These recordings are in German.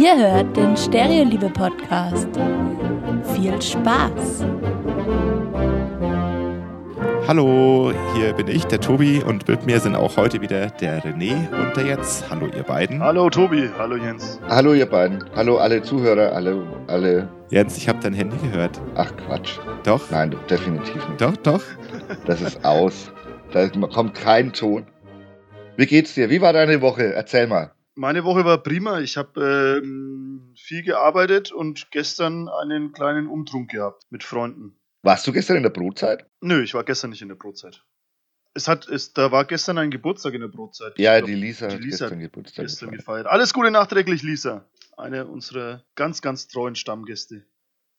Ihr hört den Stereoliebe Podcast. Viel Spaß! Hallo, hier bin ich, der Tobi, und mit mir sind auch heute wieder der René und der Jens. Hallo, ihr beiden. Hallo Tobi, hallo Jens. Hallo ihr beiden. Hallo alle Zuhörer, alle, alle. Jens, ich habe dein Handy gehört. Ach Quatsch. Doch? Nein, definitiv nicht. Doch, doch. Das ist aus. Da kommt kein Ton. Wie geht's dir? Wie war deine Woche? Erzähl mal. Meine Woche war prima. Ich habe ähm, viel gearbeitet und gestern einen kleinen Umtrunk gehabt mit Freunden. Warst du gestern in der Brotzeit? Nö, ich war gestern nicht in der Brotzeit. Es hat, es, da war gestern ein Geburtstag in der Brotzeit. Ja, glaub, die Lisa die hat Lisa gestern Geburtstag. gestern gefeiert. gefeiert. Alles Gute nachträglich, Lisa. Eine unserer ganz, ganz treuen Stammgäste.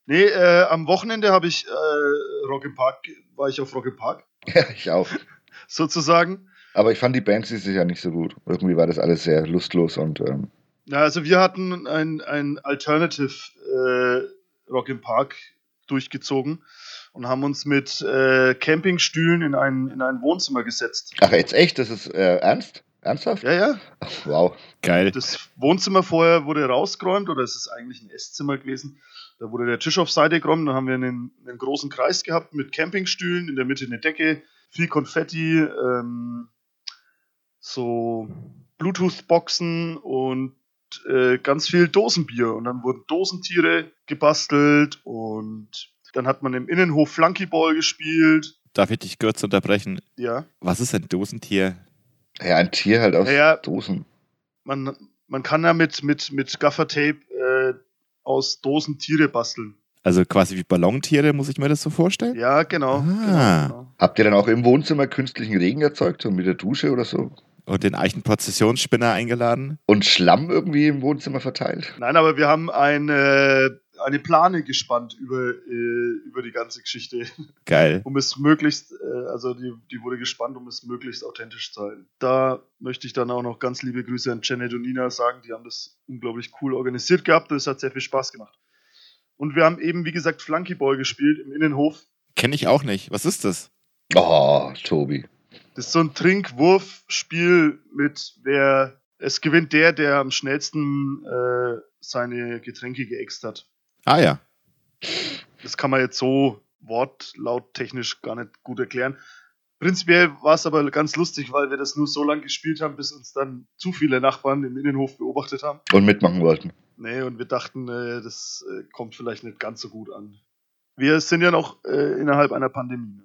Nee, äh, am Wochenende habe ich äh, Rock im Park, war ich auf Rock im Park, Ja, ich auch. sozusagen. Aber ich fand die Bands dieses Jahr nicht so gut. Irgendwie war das alles sehr lustlos und ähm, Ja, also wir hatten ein, ein Alternative äh, Rock im Park durchgezogen und haben uns mit äh, Campingstühlen in ein, in ein Wohnzimmer gesetzt. Ach, jetzt echt? Das ist äh, ernst? Ernsthaft? Ja, ja. Ach, wow. Geil. Das Wohnzimmer vorher wurde rausgeräumt oder es ist eigentlich ein Esszimmer gewesen. Da wurde der Tisch auf Seite geräumt, dann haben wir einen, einen großen Kreis gehabt mit Campingstühlen, in der Mitte eine Decke, viel Konfetti, ähm, so Bluetooth-Boxen und äh, ganz viel Dosenbier. Und dann wurden Dosentiere gebastelt und dann hat man im Innenhof Flunkyball gespielt. Darf ich dich kurz unterbrechen? Ja, Was ist ein Dosentier? Ja, ein Tier halt aus Ja, ja. Dosen. man, man kann ja mit, mit, mit Gaffertape äh, aus Dosen Tiere basteln. Also quasi wie Ballontiere, muss ich mir das so vorstellen? Ja, genau. Ah. genau, genau. Habt ihr dann auch im Wohnzimmer künstlichen Regen erzeugt, so mit der Dusche oder so? Und den Eichenprozessionsspinner eingeladen? Und Schlamm irgendwie im Wohnzimmer verteilt? Nein, aber wir haben eine, eine Plane gespannt über, äh, über die ganze Geschichte, Geil. um es möglichst, äh, also die, die wurde gespannt, um es möglichst authentisch zu halten. Da möchte ich dann auch noch ganz liebe Grüße an Janet und Nina sagen, die haben das unglaublich cool organisiert gehabt und es hat sehr viel Spaß gemacht. Und wir haben eben, wie gesagt, Flunkyball gespielt im Innenhof. Kenne ich auch nicht. Was ist das? Oh, Tobi. Das ist so ein Trinkwurfspiel mit wer es gewinnt der, der am schnellsten äh, seine Getränke geäxt hat. Ah ja. Das kann man jetzt so wortlauttechnisch gar nicht gut erklären. Prinzipiell war es aber ganz lustig, weil wir das nur so lange gespielt haben, bis uns dann zu viele Nachbarn im Innenhof beobachtet haben. Und mitmachen wollten. Nee, und wir dachten, äh, das äh, kommt vielleicht nicht ganz so gut an. Wir sind ja noch äh, innerhalb einer Pandemie. Ne?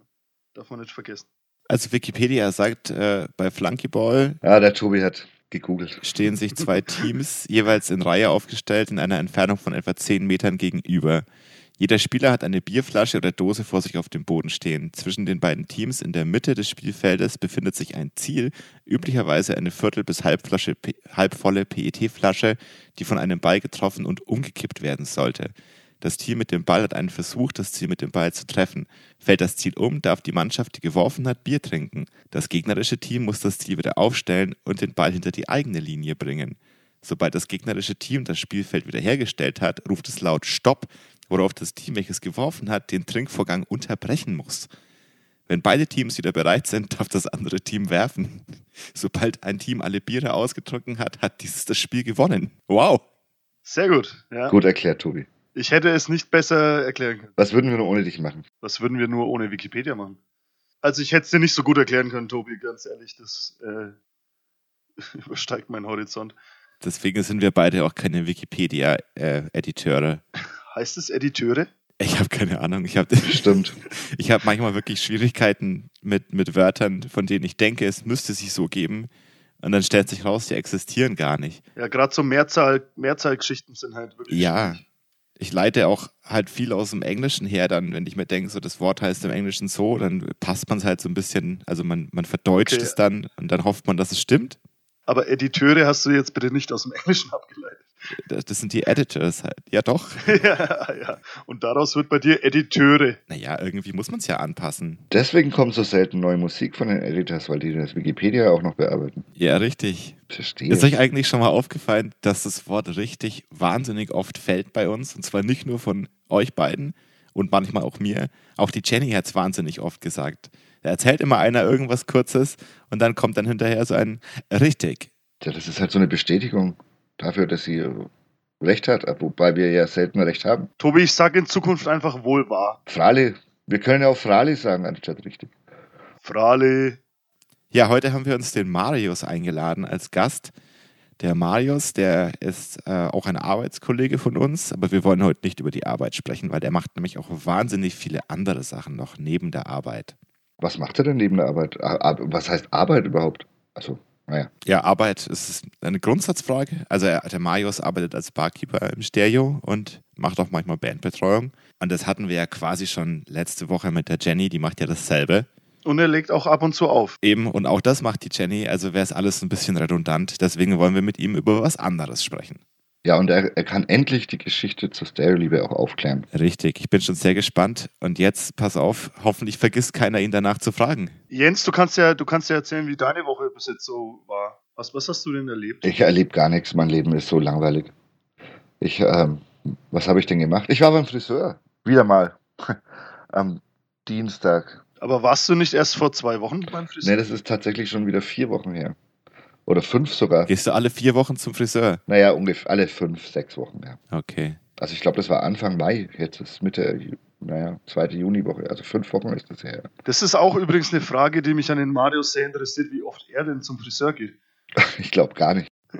Darf man nicht vergessen. Also Wikipedia sagt, äh, bei Flunkyball Ja, der Tobi hat gegoogelt. stehen sich zwei Teams jeweils in Reihe aufgestellt in einer Entfernung von etwa 10 Metern gegenüber. Jeder Spieler hat eine Bierflasche oder Dose vor sich auf dem Boden stehen. Zwischen den beiden Teams in der Mitte des Spielfeldes befindet sich ein Ziel, üblicherweise eine Viertel- bis Halbflasche, halbvolle PET-Flasche, die von einem Ball getroffen und umgekippt werden sollte. Das Team mit dem Ball hat einen Versuch, das Ziel mit dem Ball zu treffen. Fällt das Ziel um, darf die Mannschaft, die geworfen hat, Bier trinken. Das gegnerische Team muss das Ziel wieder aufstellen und den Ball hinter die eigene Linie bringen. Sobald das gegnerische Team das Spielfeld wiederhergestellt hat, ruft es laut Stopp, worauf das Team, welches geworfen hat, den Trinkvorgang unterbrechen muss. Wenn beide Teams wieder bereit sind, darf das andere Team werfen. Sobald ein Team alle Biere ausgetrunken hat, hat dieses das Spiel gewonnen. Wow! Sehr gut. Ja. Gut erklärt, Tobi. Ich hätte es nicht besser erklären können. Was würden wir nur ohne dich machen? Was würden wir nur ohne Wikipedia machen? Also ich hätte es dir nicht so gut erklären können, Tobi, ganz ehrlich. Das äh, übersteigt meinen Horizont. Deswegen sind wir beide auch keine Wikipedia-Editeure. Heißt es Editeure? ich habe keine Ahnung. Ich habe Stimmt. ich hab manchmal wirklich Schwierigkeiten mit, mit Wörtern, von denen ich denke, es müsste sich so geben. Und dann stellt sich raus, die existieren gar nicht. Ja, gerade so Mehrzahl, Mehrzahlgeschichten sind halt wirklich. Ja, schwierig. Ich leite auch halt viel aus dem Englischen her, dann, wenn ich mir denke, so das Wort heißt im Englischen so, dann passt man es halt so ein bisschen, also man, man verdeutscht Okay. es dann und dann hofft man, dass es stimmt. Aber Editeure hast du jetzt bitte nicht aus dem Englischen abgeleitet. Das, das sind die Editors halt. Ja, doch. ja, ja. Und daraus wird bei dir Editeure. Naja, irgendwie muss man es ja anpassen. Deswegen kommt so selten neue Musik von den Editors, weil die das Wikipedia auch noch bearbeiten. Ja, richtig. Verstehe. Ist euch eigentlich schon mal aufgefallen, dass das Wort richtig wahnsinnig oft fällt bei uns? Und zwar nicht nur von euch beiden und manchmal auch mir. Auch die Jenny hat es wahnsinnig oft gesagt. Da erzählt immer einer irgendwas Kurzes und dann kommt dann hinterher so ein richtig. Ja, das ist halt so eine Bestätigung dafür, dass sie recht hat, wobei wir ja selten recht haben. Tobi, ich sage in Zukunft einfach wohl wahr. Frali, wir können ja auch Frali sagen, anstatt richtig. Frali. Ja, heute haben wir uns den Marius eingeladen als Gast. Der Marius, der ist äh, auch ein Arbeitskollege von uns, aber wir wollen heute nicht über die Arbeit sprechen, weil der macht nämlich auch wahnsinnig viele andere Sachen noch neben der Arbeit. Was macht er denn neben der Arbeit? Was heißt Arbeit überhaupt? Also, naja. Ja, Arbeit ist eine Grundsatzfrage. Also er, der Marius arbeitet als Barkeeper im Stereo und macht auch manchmal Bandbetreuung. Und das hatten wir ja quasi schon letzte Woche mit der Jenny, die macht ja dasselbe. Und er legt auch ab und zu auf. Eben, und auch das macht die Jenny, also wäre es alles ein bisschen redundant. Deswegen wollen wir mit ihm über was anderes sprechen. Ja, und er, er kann endlich die Geschichte zur Stereo-Liebe auch aufklären. Richtig, ich bin schon sehr gespannt. Und jetzt, pass auf, hoffentlich vergisst keiner, ihn danach zu fragen. Jens, du kannst ja, du kannst ja erzählen, wie deine Woche bis jetzt so war. Was, was hast du denn erlebt? Ich erlebe gar nichts, mein Leben ist so langweilig. Ich, ähm, was habe ich denn gemacht? Ich war beim Friseur. Wieder mal. Am Dienstag. Aber warst du nicht erst vor zwei Wochen beim Friseur? Nee, das ist tatsächlich schon wieder vier Wochen her. Oder fünf sogar. Gehst du alle vier Wochen zum Friseur? Naja, ungefähr alle fünf, sechs Wochen, ja. Okay. Also ich glaube, das war Anfang Mai, jetzt ist Mitte, naja, zweite Juniwoche, also fünf Wochen ist das her. Das ist auch übrigens eine Frage, die mich an den Marius sehr interessiert, wie oft er denn zum Friseur geht. Ich glaube gar nicht.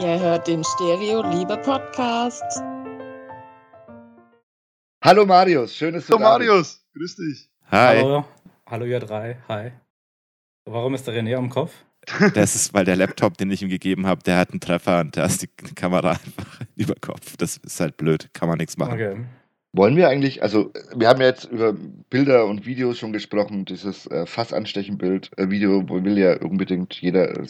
Ihr hört den Stereo Liebe Podcast. Hallo Marius, schön, dass du Hallo da Marius, grüß dich. Hi. Hallo, hallo ihr drei, hi. Warum ist der René am Kopf? Das ist, weil der Laptop, den ich ihm gegeben habe, der hat einen Treffer und da ist die Kamera einfach über Kopf. Das ist halt blöd, kann man nichts machen. Okay. Wollen wir eigentlich, also wir haben ja jetzt über Bilder und Videos schon gesprochen, dieses äh, Fassanstechen-Bild, äh, Video, wo will ja unbedingt jeder, äh,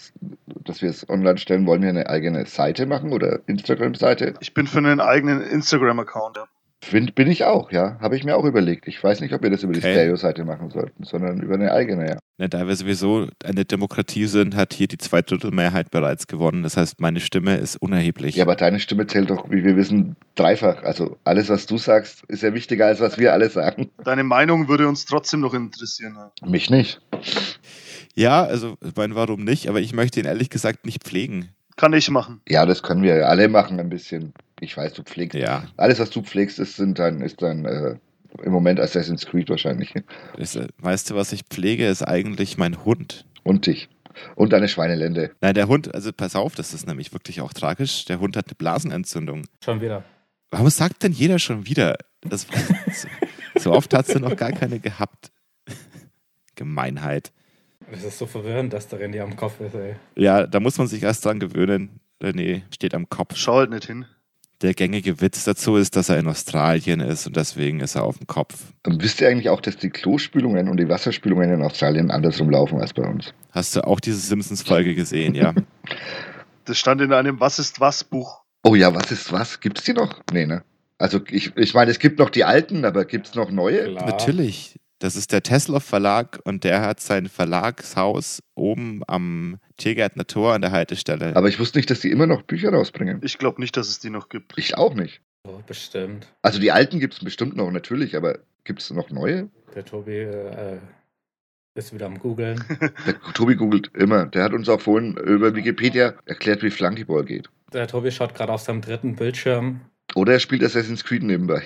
dass wir es online stellen. Wollen wir eine eigene Seite machen oder Instagram-Seite? Ich bin für einen eigenen Instagram-Account. Ja. Find, bin ich auch, ja. Habe ich mir auch überlegt. Ich weiß nicht, ob wir das über die Okay. Stereo-Seite machen sollten, sondern über eine eigene, ja. Ne, da wir sowieso eine Demokratie sind, hat hier die Zweidrittelmehrheit bereits gewonnen. Das heißt, meine Stimme ist unerheblich. Ja, aber deine Stimme zählt doch, wie wir wissen, dreifach. Also alles, was du sagst, ist ja wichtiger, als was wir alle sagen. Deine Meinung würde uns trotzdem noch interessieren. Ja. Mich nicht. Ja, also, ich meine, warum nicht? Aber ich möchte ihn ehrlich gesagt nicht pflegen. Kann ich machen. Ja, das können wir alle machen ein bisschen. Ich weiß, du pflegst. Ja, Alles, was du pflegst, ist, sind dann, ist dann äh, im Moment Assassin's Creed wahrscheinlich. ist, äh, weißt du, was ich pflege, ist eigentlich mein Hund. Und dich. Und deine Schweinelände. Nein, der Hund, also pass auf, das ist nämlich wirklich auch tragisch. Der Hund hat eine Blasenentzündung. Schon wieder. Warum sagt denn jeder schon wieder? Das, so, so oft hast du noch gar keine gehabt. Gemeinheit. Es ist so verwirrend, dass der René am Kopf ist, ey. Ja, da muss man sich erst dran gewöhnen. René steht am Kopf. Schau halt nicht hin. Der gängige Witz dazu ist, dass er in Australien ist und deswegen ist er auf dem Kopf. Und wisst ihr eigentlich auch, dass die Klospülungen und die Wasserspülungen in Australien andersrum laufen als bei uns? Hast du auch diese Simpsons-Folge gesehen, ja? Das stand in einem Was ist was Buch. Oh ja, was ist was? Gibt es die noch? Nee, ne? Also ich, ich meine, es gibt noch die alten, aber gibt es noch neue? Klar. Natürlich. Das ist der Tesla Verlag und der hat sein Verlagshaus oben am Tiergärtner Tor an der Haltestelle. Aber ich wusste nicht, dass die immer noch Bücher rausbringen. Ich glaube nicht, dass es die noch gibt. Ich auch nicht. Oh, bestimmt. Also die alten gibt es bestimmt noch, natürlich, aber gibt es noch neue? Der Tobi äh, ist wieder am Googeln. Der Tobi googelt immer. Der hat uns auch vorhin über Wikipedia erklärt, wie Flunkyball geht. Der Tobi schaut gerade auf seinem dritten Bildschirm. Oder er spielt Assassin's Creed nebenbei.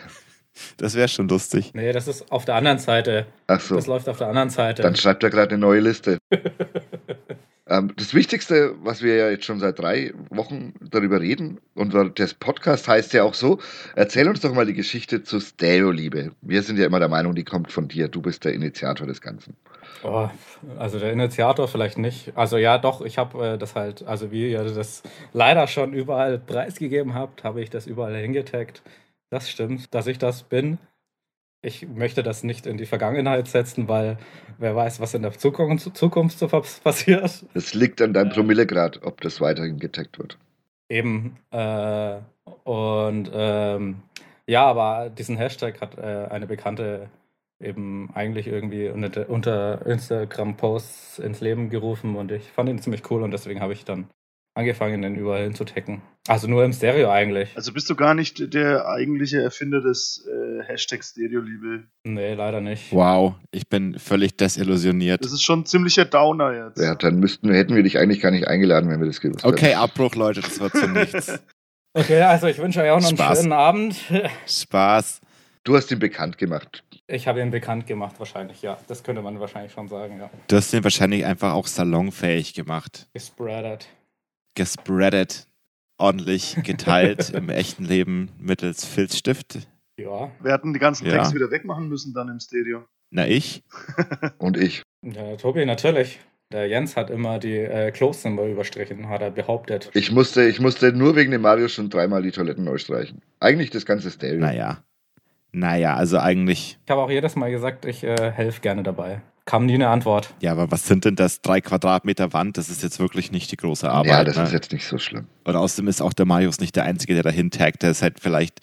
Das wäre schon lustig. Nee, das ist auf der anderen Seite. Ach so. Das läuft auf der anderen Seite. Dann schreibt er gerade eine neue Liste. ähm, das Wichtigste, was wir ja jetzt schon seit drei Wochen darüber reden, und das Podcast heißt ja auch so, erzähl uns doch mal die Geschichte zur Stereo-Liebe. Wir sind ja immer der Meinung, die kommt von dir. Du bist der Initiator des Ganzen. Oh, also der Initiator vielleicht nicht. Also ja, doch, ich habe äh, das halt, also wie ihr das leider schon überall preisgegeben habt, habe ich das überall hingetaggt. Das stimmt, dass ich das bin. Ich möchte das nicht in die Vergangenheit setzen, weil wer weiß, was in der Zukunft, Zukunft so pas- passiert. Es liegt an deinem Promillegrad, ob das weiterhin getaggt wird. Eben. Äh, und ähm, ja, aber diesen Hashtag hat äh, eine Bekannte eben eigentlich irgendwie unter, unter Instagram-Posts ins Leben gerufen und ich fand ihn ziemlich cool und deswegen habe ich dann angefangen, den überall hinzutecken. Also nur im Stereo eigentlich. Also bist du gar nicht der eigentliche Erfinder des äh, Hashtag Stereoliebe. Nee, leider nicht. Wow, ich bin völlig desillusioniert. Das ist schon ein ziemlicher Downer jetzt. Ja, dann müssten, hätten wir dich eigentlich gar nicht eingeladen, wenn wir das gewusst Okay, hätten. Abbruch, Leute, das wird zu nichts. Okay, also ich wünsche euch auch noch einen Spaß. schönen Abend. Spaß. Du hast ihn bekannt gemacht. Ich habe ihn bekannt gemacht, wahrscheinlich, ja. Das könnte man wahrscheinlich schon sagen, ja. Du hast den wahrscheinlich einfach auch salonfähig gemacht. Gespreadet. Gespreadet, ordentlich geteilt im echten Leben mittels Filzstift. Ja. Wir hatten die ganzen Ja. Texte wieder wegmachen müssen dann im Stereo. Na, ich? Und ich. ja. Tobi, natürlich. Der Jens hat immer die äh, Close-Number überstrichen, hat er behauptet. Ich musste, ich musste nur wegen dem Mario schon dreimal die Toiletten neu streichen. Eigentlich das ganze Stereo. Naja. Naja, also eigentlich, Ich habe auch jedes Mal gesagt, ich äh, helfe gerne dabei. Kam nie eine Antwort. ja, aber was sind denn das? Drei Quadratmeter Wand, das ist jetzt wirklich nicht die große Arbeit. ja, das ne? ist jetzt nicht so schlimm. Und außerdem ist auch der Marius nicht der Einzige, der dahin taggt. Der ist halt vielleicht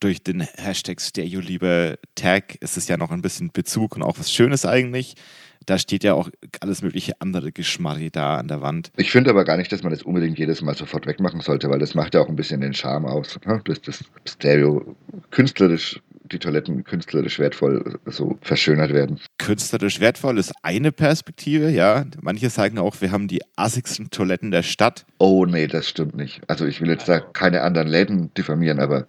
durch den Hashtag Stereoliebe Tag ist es ja noch ein bisschen Bezug und auch was Schönes eigentlich. Da steht ja auch alles mögliche andere Geschmarri da an der Wand. Ich finde aber gar nicht, dass man das unbedingt jedes Mal sofort wegmachen sollte, weil das macht ja auch ein bisschen den Charme aus. ne? Dass das Stereo künstlerisch, die Toiletten künstlerisch wertvoll so verschönert werden. Künstlerisch wertvoll ist eine Perspektive, ja. Manche sagen auch, wir haben die assigsten Toiletten der Stadt. Oh nee, das stimmt nicht. Also ich will jetzt da keine anderen Läden diffamieren, aber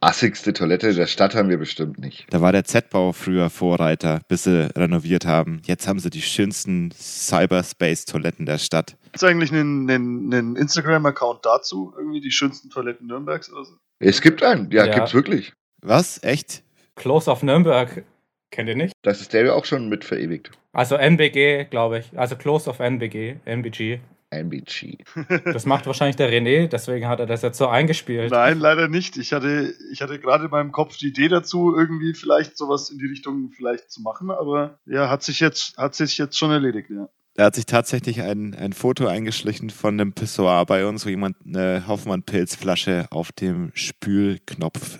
assigste Toilette der Stadt haben wir bestimmt nicht. Da war der Z-Bau früher Vorreiter, bis sie renoviert haben. Jetzt haben sie die schönsten Cyberspace-Toiletten der Stadt. Gibt es eigentlich einen, einen, einen Instagram-Account dazu? Irgendwie die schönsten Toiletten Nürnbergs oder so? Es gibt einen, ja, Ja. gibt's wirklich. Was? Echt? Close of Nürnberg, kennt ihr nicht? Das ist Stereo auch schon mit verewigt. Also NBG, glaube ich. Also Close of NBG, NBG. MBG. Das macht wahrscheinlich der René, deswegen hat er das jetzt so eingespielt. Nein, leider nicht. Ich hatte, ich hatte gerade in meinem Kopf die Idee dazu, irgendwie vielleicht sowas in die Richtung vielleicht zu machen, aber ja, hat sich jetzt, hat sich jetzt schon erledigt, ja. Da hat sich tatsächlich ein, ein Foto eingeschlichen von einem Pissoir bei uns, wo jemand eine Hoffmann-Pilzflasche auf dem Spülknopf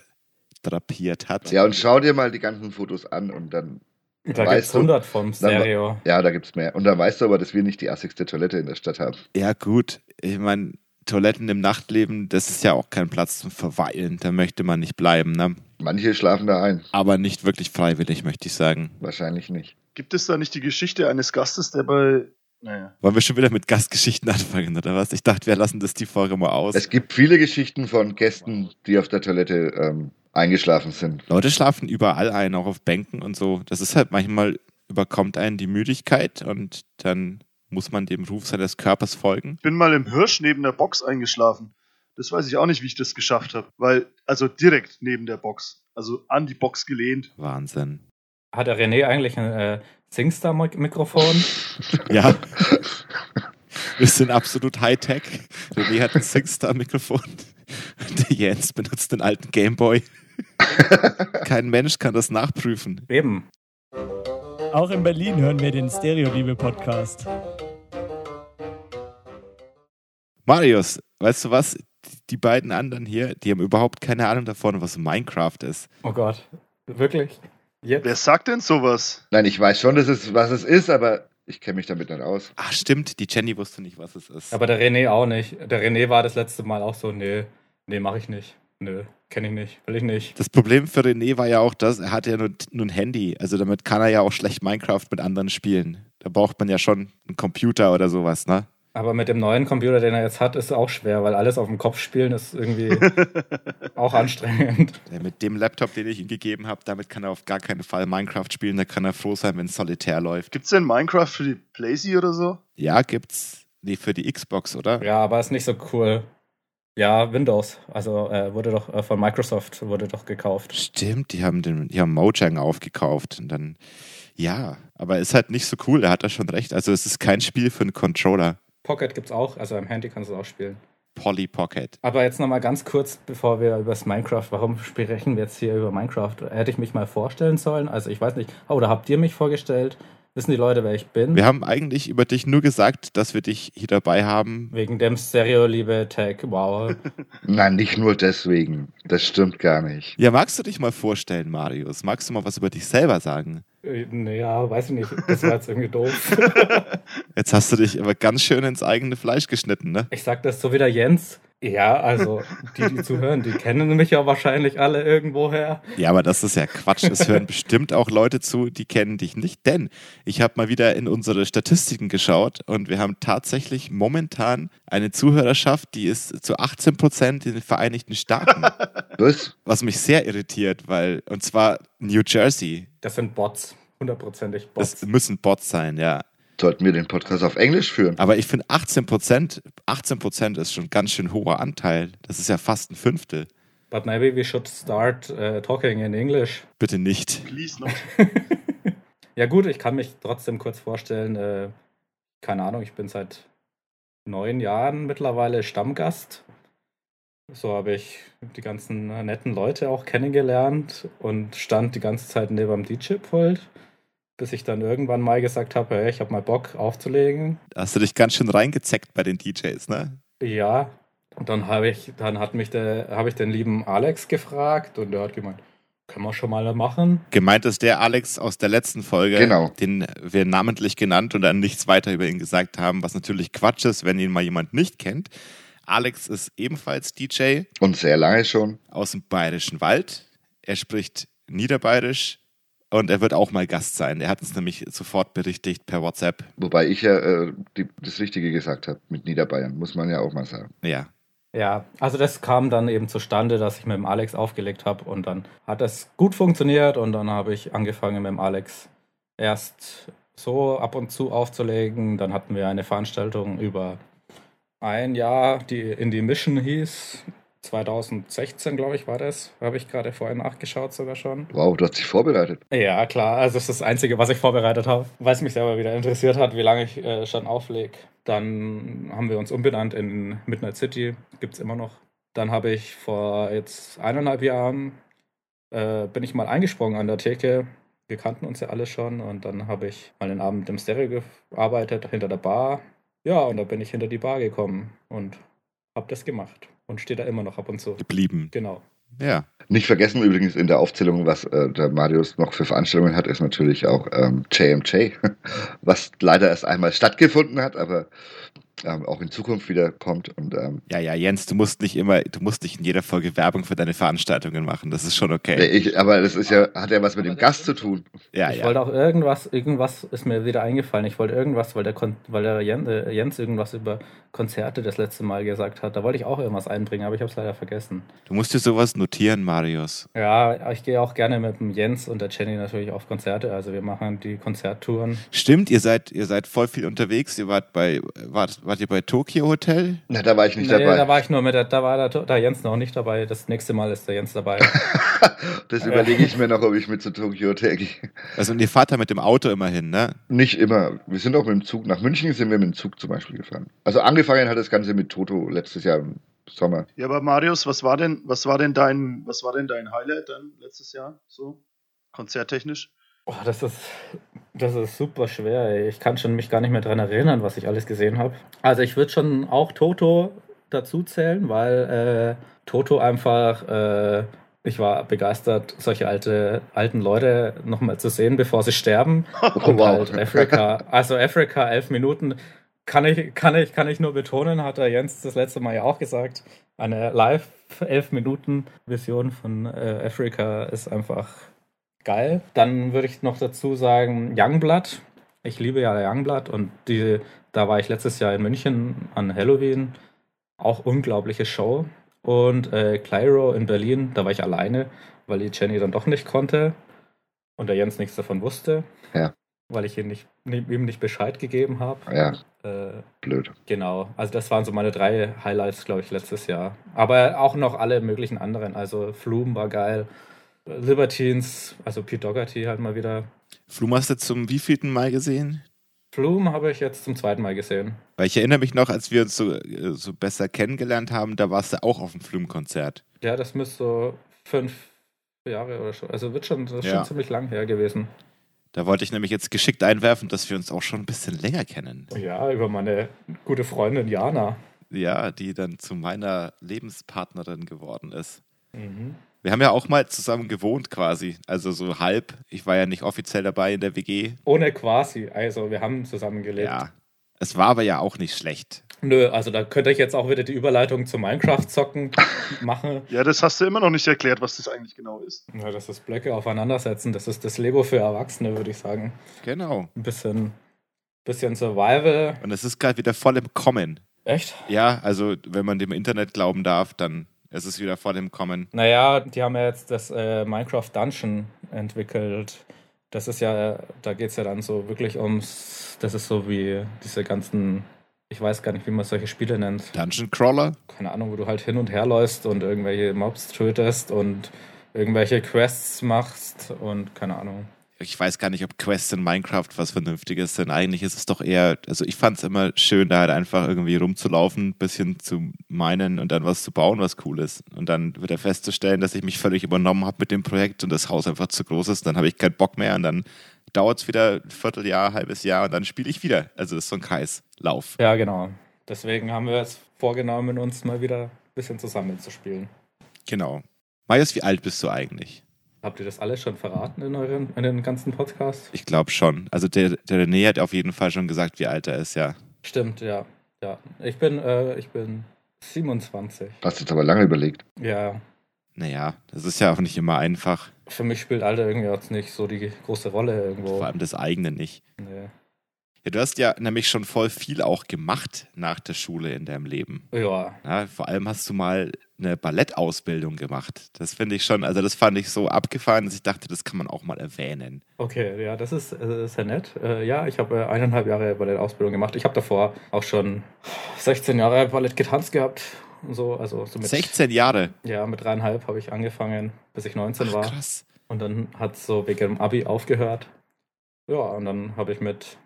drapiert hat. Ja, und schau dir mal die ganzen Fotos an und dann, Da gibt's du, 100 vom Stereo. ja, da gibt's mehr. Und dann weißt du aber, dass wir nicht die assigste Toilette in der Stadt haben. Ja, gut. Ich meine, Toiletten im Nachtleben, das ist ja auch kein Platz zum Verweilen. Da möchte man nicht bleiben, ne? Manche schlafen da ein. Aber nicht wirklich freiwillig, möchte ich sagen. Wahrscheinlich nicht. Gibt es da nicht die Geschichte eines Gastes, der bei, naja, Wollen wir schon wieder mit Gastgeschichten anfangen, oder was? Ich dachte, wir lassen das die Folge mal aus. Es gibt viele Geschichten von Gästen, die auf der Toilette ähm, eingeschlafen sind. Leute schlafen überall ein, auch auf Bänken und so. Das ist halt manchmal überkommt einen die Müdigkeit und dann muss man dem Ruf seines Körpers folgen. ich bin mal im Hirsch neben der Box eingeschlafen. Das weiß ich auch nicht, wie ich das geschafft habe, weil, also direkt neben der Box, also an die Box gelehnt. Wahnsinn. Hat der René eigentlich ein äh, Singstar-Mikrofon? Ja. Wir sind absolut Hightech. René hat ein Singstar-Mikrofon. Der Jens benutzt den alten Gameboy. Kein Mensch kann das nachprüfen. Eben. Auch in Berlin hören wir den Stereoliebe-Podcast. Marius, weißt du was? Die beiden anderen hier, die haben überhaupt keine Ahnung davon, was Minecraft ist. Oh Gott. Wirklich? Jetzt? Wer sagt denn sowas? Nein, ich weiß schon, dass es, was es ist, aber ich kenne mich damit nicht aus. Ach, stimmt, die Jenny wusste nicht, was es ist. Aber der René auch nicht. Der René war das letzte Mal auch so, nee, nee, mach ich nicht. Nö, kenne ich nicht, will ich nicht. Das Problem für René war ja auch das, er hatte ja nur, nur ein Handy. Also damit kann er ja auch schlecht Minecraft mit anderen spielen. Da braucht man ja schon einen Computer oder sowas, ne? Aber mit dem neuen Computer, den er jetzt hat, ist es auch schwer, weil alles auf dem Kopf spielen ist irgendwie auch anstrengend. Ja, mit dem Laptop, den ich ihm gegeben habe, damit kann er auf gar keinen Fall Minecraft spielen. Da kann er froh sein, wenn Solitär läuft. Gibt's denn Minecraft für die Playsee oder so? Ja, gibt's. Nee, für die Xbox, oder? Ja, aber ist nicht so cool. Ja, Windows. Also äh, wurde doch äh, von Microsoft wurde doch gekauft. Stimmt, die haben, den, die haben Mojang aufgekauft und dann, ja, aber ist halt nicht so cool, er hat da schon recht. Also es ist kein Spiel für einen Controller. Pocket gibt's auch, also am Handy kannst du es auch spielen. Polly Pocket. Aber jetzt nochmal ganz kurz, bevor wir über das Minecraft, warum sprechen wir jetzt hier über Minecraft? Hätte ich mich mal vorstellen sollen? Also ich weiß nicht. Oh, oder habt ihr mich vorgestellt? Wissen die Leute, wer ich bin? Wir haben eigentlich über dich nur gesagt, dass wir dich hier dabei haben. Wegen dem Stereo-Liebe-Tag. Wow. Nein, nicht nur deswegen. Das stimmt gar nicht. Ja, magst du dich mal vorstellen, Marius? Magst du mal was über dich selber sagen? Äh, naja, weiß ich nicht. Das war jetzt irgendwie doof. Jetzt hast du dich aber ganz schön ins eigene Fleisch geschnitten, ne? Ich sag das so wieder Jens. Ja, also die, die zuhören, die kennen mich ja wahrscheinlich alle irgendwoher. Ja, aber das ist ja Quatsch. Es hören bestimmt auch Leute zu, die kennen dich nicht. Denn ich habe mal wieder in unsere Statistiken geschaut und wir haben tatsächlich momentan eine Zuhörerschaft, die ist zu 18 Prozent in den Vereinigten Staaten. Was? Was mich sehr irritiert, weil, und zwar New Jersey. Das sind Bots, hundertprozentig Bots. Das müssen Bots sein, ja. Sollten wir den Podcast auf Englisch führen? Aber ich finde 18 Prozent, 18 Prozent ist schon ein ganz schön hoher Anteil. Das ist ja fast ein Fünftel. But maybe we should start uh, talking in English. Bitte nicht. Please not. Ja gut, ich kann mich trotzdem kurz vorstellen. Äh, keine Ahnung, ich bin seit neun Jahren mittlerweile Stammgast. So habe ich die ganzen netten Leute auch kennengelernt und stand die ganze Zeit neben dem DJ-Pult, bis ich dann irgendwann mal gesagt habe, hey, ich habe mal Bock aufzulegen. Da hast du dich ganz schön reingezeckt bei den DJs, ne? Ja, und dann habe ich, dann hat mich der, habe ich den lieben Alex gefragt und der hat gemeint, können wir schon mal machen. Gemeint ist der Alex aus der letzten Folge, Genau. den wir namentlich genannt und dann nichts weiter über ihn gesagt haben, was natürlich Quatsch ist, wenn ihn mal jemand nicht kennt. Alex ist ebenfalls DJ Und sehr lange schon. aus dem Bayerischen Wald. Er spricht Niederbayerisch und er wird auch mal Gast sein. Er hat uns nämlich sofort berichtigt per WhatsApp. Wobei ich ja äh, die, das Richtige gesagt habe mit Niederbayern, muss man ja auch mal sagen. Ja, Ja, also das kam dann eben zustande, dass ich mit dem Alex aufgelegt habe und dann hat es gut funktioniert und dann habe ich angefangen mit dem Alex erst so ab und zu aufzulegen. Dann hatten wir eine Veranstaltung über ein Jahr, die in die Mission hieß. 2016, glaube ich, war das. Habe ich gerade vorher nachgeschaut sogar schon. Wow, du hast dich vorbereitet. Ja, klar. Also das ist das Einzige, was ich vorbereitet habe, weil es mich selber wieder interessiert hat, wie lange ich äh, schon auflege. Dann haben wir uns umbenannt in Midnight City. Gibt es immer noch. Dann habe ich vor jetzt eineinhalb Jahren äh, bin ich mal eingesprungen an der Theke. Wir kannten uns ja alle schon und dann habe ich mal den Abend im Stereo gearbeitet, hinter der Bar. Ja, und da bin ich hinter die Bar gekommen und habe das gemacht und stehe da immer noch ab und zu. geblieben. Genau. Ja, Nicht vergessen übrigens in der Aufzählung, was äh, der Marius noch für Veranstaltungen hat, ist natürlich auch ähm, JMJ, was leider erst einmal stattgefunden hat, aber ähm, auch in Zukunft wieder kommt. Und ähm, ja, ja, Jens, du musst nicht immer, du musst nicht in jeder Folge Werbung für deine Veranstaltungen machen. Das ist schon okay. ich, aber das ist ja, hat ja was mit dem Gast zu tun. Ja, ich ja. wollte auch irgendwas, irgendwas ist mir wieder eingefallen. Ich wollte irgendwas, weil der, Kon weil der Jen, äh, Jens irgendwas über Konzerte das letzte Mal gesagt hat. Da wollte ich auch irgendwas einbringen, aber ich habe es leider vergessen. Du musst dir sowas notieren, Marius. Ja, ich gehe auch gerne mit dem Jens und der Jenny natürlich auf Konzerte. Also wir machen die Konzerttouren. Stimmt, ihr seid, ihr seid voll viel unterwegs. Ihr wart bei, wart, wart ihr bei Tokyo Hotel? Na, da war ich nicht Nee, dabei. da war ich nur mit der, da war der, der Jens noch nicht dabei. Das nächste Mal ist der Jens dabei. das überlege ich mir noch, ob ich mit zu Tokyo Hotel gehe. Also, und ihr fahrt da mit dem Auto immerhin, ne? Nicht immer. Wir sind auch mit dem Zug. Nach München sind wir mit dem Zug zum Beispiel gefahren. Also angefangen hat das Ganze mit Toto letztes Jahr im Sommer. Ja, aber Marius, was war denn, was war denn dein, was war denn dein Highlight dann letztes Jahr so konzerttechnisch? Oh, das ist, das ist super schwer. Ey. Ich kann schon mich gar nicht mehr dran erinnern, was ich alles gesehen habe. Also ich würde schon auch Toto dazu zählen, weil äh, Toto einfach, äh, ich war begeistert, solche alte, alten Leute nochmal zu sehen, bevor sie sterben. Oh, Und wow. halt Afrika, also Afrika, elf Minuten, kann ich, kann, ich, kann ich nur betonen, hat der Jens das letzte Mal ja auch gesagt. Eine live elf Minuten Vision von äh, Afrika ist einfach geil. Dann würde ich noch dazu sagen, Youngblood. Ich liebe ja Youngblood und die, da war ich letztes Jahr in München an Halloween. Auch unglaubliche Show. Und äh, Clyro in Berlin, da war ich alleine, weil die Jenny dann doch nicht konnte und der Jens nichts davon wusste. Ja. Weil ich ihm nicht, ihm nicht Bescheid gegeben habe. Ja, Äh, blöd. Genau, also das waren so meine drei Highlights, glaube ich, letztes Jahr. Aber auch noch alle möglichen anderen. Also Flume war geil, Libertines, also Pete Doherty halt mal wieder. Flum hast du zum wievielten Mal gesehen? Flume habe ich jetzt zum zweiten Mal gesehen. Weil ich erinnere mich noch, als wir uns so, äh, so besser kennengelernt haben, da warst du auch auf dem Flum-Konzert. Ja, das müsste so fünf Jahre oder so. Also wird schon, das ist Ja. schon ziemlich lang her gewesen. Da wollte ich nämlich jetzt geschickt einwerfen, dass wir uns auch schon ein bisschen länger kennen. Ja, über meine gute Freundin Jana. Ja, die dann zu meiner Lebenspartnerin geworden ist. Mhm. Wir haben ja auch mal zusammen gewohnt quasi, also so halb. Ich war ja nicht offiziell dabei in der WG. Ohne quasi, also wir haben zusammen gelebt. Ja, Es war aber ja auch nicht schlecht. Nö, also da könnte ich jetzt auch wieder die Überleitung zu Minecraft-Zocken machen. Ja, das hast du immer noch nicht erklärt, was das eigentlich genau ist. Ja, das ist Blöcke aufeinandersetzen. Das ist das Lego für Erwachsene, würde ich sagen. Genau. Ein bisschen, bisschen Survival. Und es ist gerade wieder voll im Kommen. Echt? Ja, also wenn man dem Internet glauben darf, dann ist es wieder voll im Kommen. Naja, die haben ja jetzt das äh, Minecraft Dungeon entwickelt. Das ist ja, da geht es ja dann so wirklich ums, das ist so wie diese ganzen, ich weiß gar nicht, wie man solche Spiele nennt. Dungeon Crawler? Keine Ahnung, wo du halt hin und her läufst und irgendwelche Mobs tötest und irgendwelche Quests machst und keine Ahnung. Ich weiß gar nicht, ob Quests in Minecraft was Vernünftiges sind. Eigentlich ist es doch eher, also ich fand es immer schön, da halt einfach irgendwie rumzulaufen, ein bisschen zu meinen und dann was zu bauen, was cool ist. Und dann wieder festzustellen, dass ich mich völlig übernommen habe mit dem Projekt und das Haus einfach zu groß ist. Dann habe ich keinen Bock mehr und dann dauert es wieder ein Vierteljahr, halbes Jahr und dann spiele ich wieder. Also das ist so ein Kreislauf. Ja, genau. Deswegen haben wir jetzt vorgenommen, uns mal wieder ein bisschen zusammenzuspielen. Genau. Marius, wie alt bist du eigentlich? Habt ihr das alles schon verraten in, euren, in den ganzen Podcasts? Ich glaube schon. Also der, der René hat auf jeden Fall schon gesagt, wie alt er ist, ja. Stimmt, ja. ja. Ich bin, äh, ich bin 27. Hast jetzt aber lange überlegt. Ja. Naja, das ist ja auch nicht immer einfach. Für mich spielt Alter irgendwie jetzt nicht so die große Rolle irgendwo. Vor allem das eigene nicht. Nee. Ja, du hast ja nämlich schon voll viel auch gemacht nach der Schule in deinem Leben. Ja. ja vor allem hast du mal eine Ballettausbildung gemacht. Das finde ich schon, also das fand ich so abgefahren, dass ich dachte, das kann man auch mal erwähnen. Okay, ja, das ist äh, sehr nett. Äh, ja, ich habe äh, eineinhalb Jahre Ballettausbildung gemacht. Ich habe davor auch schon 16 Jahre Ballett getanzt gehabt. So, also so mit, 16 Jahre? Ja, mit dreieinhalb habe ich angefangen, bis ich 19 Ach, war. Krass. Und dann hat es so wegen dem Abi aufgehört. Ja, und dann habe ich mit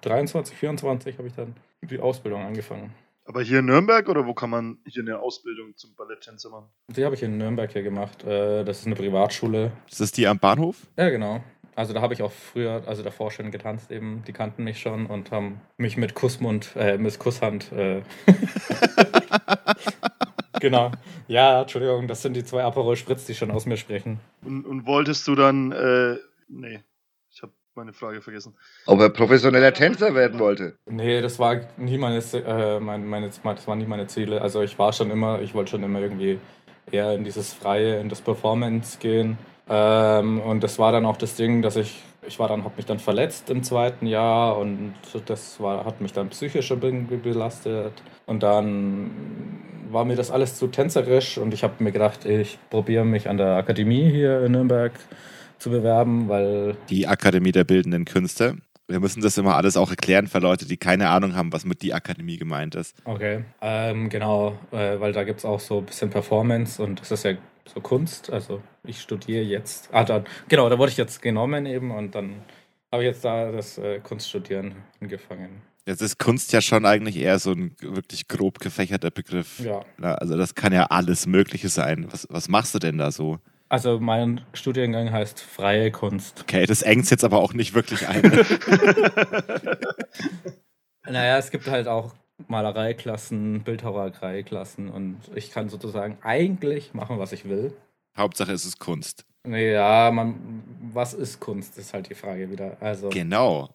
23, 24 habe ich dann die Ausbildung angefangen. Aber hier in Nürnberg oder wo kann man hier eine Ausbildung zum Balletttänzer machen? Die habe ich in Nürnberg hier gemacht. Das ist eine Privatschule. Ist das die am Bahnhof? Ja, genau. Also da habe ich auch früher, also davor schon getanzt eben. Die kannten mich schon und haben mich mit Kussmund, äh, mit Kusshand. Äh genau. Ja, Entschuldigung, das sind die zwei Aperol Spritz, die schon aus mir sprechen. Und, und wolltest du dann, äh, nee, meine Frage vergessen. Ob er professioneller Tänzer werden wollte? Nee, das war nie meine, äh, meine, meine, das waren nie meine Ziele. Also ich war schon immer, ich wollte schon immer irgendwie eher in dieses Freie, in das Performance gehen. Ähm, und das war dann auch das Ding, dass ich, ich war dann, habe mich dann verletzt im zweiten Jahr und das war, hat mich dann psychisch irgendwie belastet. Und dann war mir das alles zu tänzerisch und ich habe mir gedacht, ich probiere mich an der Akademie hier in Nürnberg zu bewerben, weil. Die Akademie der Bildenden Künste. Wir müssen das immer alles auch erklären für Leute, die keine Ahnung haben, was mit die Akademie gemeint ist. Okay, ähm, genau, äh, weil da gibt es auch so ein bisschen Performance und das ist ja so Kunst. Also ich studiere jetzt. Ah, dann, genau, da wurde ich jetzt genommen eben und dann habe ich jetzt da das äh, Kunststudieren angefangen. Jetzt ist Kunst ja schon eigentlich eher so ein wirklich grob gefächerter Begriff. Ja. Also das kann ja alles Mögliche sein. Was, was machst du denn da so? Also mein Studiengang heißt Freie Kunst. Okay, das engt jetzt aber auch nicht wirklich ein. naja, es gibt halt auch Malereiklassen, Bildhauereiklassen und ich kann sozusagen eigentlich machen, was ich will. Hauptsache es ist Kunst. Ja, man, was ist Kunst, ist halt die Frage wieder. Also, genau.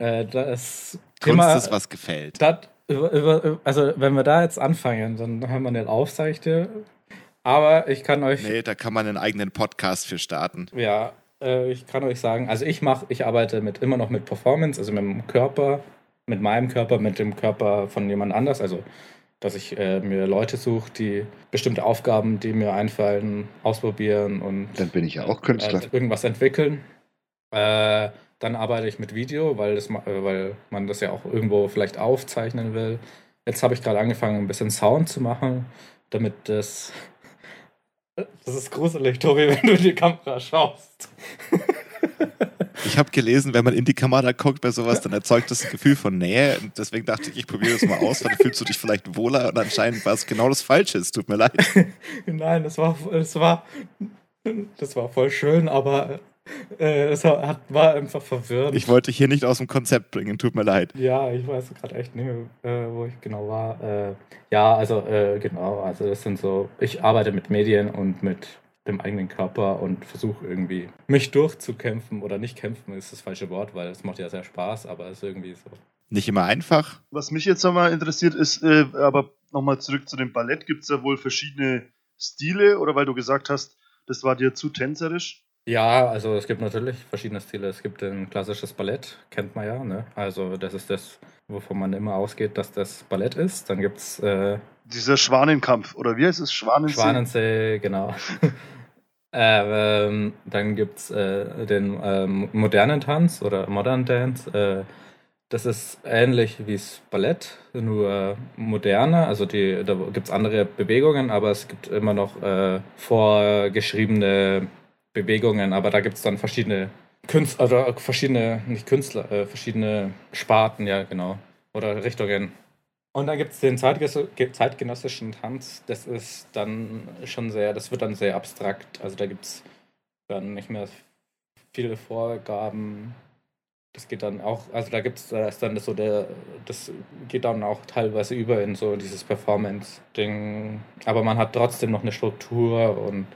Äh, das Kunst Thema, ist, was gefällt. Das, über, über, also wenn wir da jetzt anfangen, dann hören wir nicht auf, sag ich dir. Aber ich kann euch. Nee, da kann man einen eigenen Podcast für starten. Ja, äh, ich kann euch sagen, also ich mache, ich arbeite mit immer noch mit Performance, also mit dem Körper, mit meinem Körper, mit dem Körper von jemand anders. Also dass ich äh, mir Leute suche, die bestimmte Aufgaben, die mir einfallen, ausprobieren und dann bin ich ja auch Künstler. Äh, irgendwas entwickeln. Äh, dann arbeite ich mit Video, weil, das, weil man das ja auch irgendwo vielleicht aufzeichnen will. Jetzt habe ich gerade angefangen, ein bisschen Sound zu machen, damit das das ist gruselig, Tobi, wenn du in die Kamera schaust. Ich habe gelesen, wenn man in die Kamera guckt bei sowas, dann erzeugt das ein Gefühl von Nähe. Und deswegen dachte ich, ich probiere das mal aus, dann fühlst du dich vielleicht wohler und anscheinend war es genau das Falsche. Es tut mir leid. Nein, das war, das war, das war voll schön, aber äh, es hat, war einfach verwirrend. Ich wollte dich hier nicht aus dem Konzept bringen, tut mir leid. Ja, ich weiß gerade echt nicht mehr, äh, wo ich genau war. Äh, ja, also äh, genau, also das sind so, ich arbeite mit Medien und mit dem eigenen Körper und versuche irgendwie mich durchzukämpfen oder nicht kämpfen ist das falsche Wort, weil es macht ja sehr Spaß, aber es ist irgendwie so. Nicht immer einfach. Was mich jetzt nochmal interessiert ist, äh, aber nochmal zurück zu dem Ballett, gibt es da wohl verschiedene Stile oder weil du gesagt hast, das war dir zu tänzerisch? Ja, also es gibt natürlich verschiedene Stile. Es gibt ein klassisches Ballett, kennt man ja. Ne? Also das ist das, wovon man immer ausgeht, dass das Ballett ist. Dann gibt es äh, Dieser Schwanenkampf, oder wie heißt es? Schwanensee? Schwanensee, genau. äh, ähm, dann gibt es äh, den ähm, modernen Tanz oder Modern Dance. Äh, das ist ähnlich wie das Ballett, nur moderner. Also die, da gibt es andere Bewegungen, aber es gibt immer noch äh, vorgeschriebene Bewegungen. Aber da gibt es dann verschiedene Künstler, oder verschiedene, nicht Künstler, äh, verschiedene Sparten, ja genau, oder Richtungen. Und dann gibt es den zeitgenössischen Tanz. Das ist dann schon sehr, das wird dann sehr abstrakt. Also da gibt es dann nicht mehr viele Vorgaben. Das geht dann auch, also da gibt es, da ist dann so der, das geht dann auch teilweise über in so dieses Performance-Ding. Aber man hat trotzdem noch eine Struktur und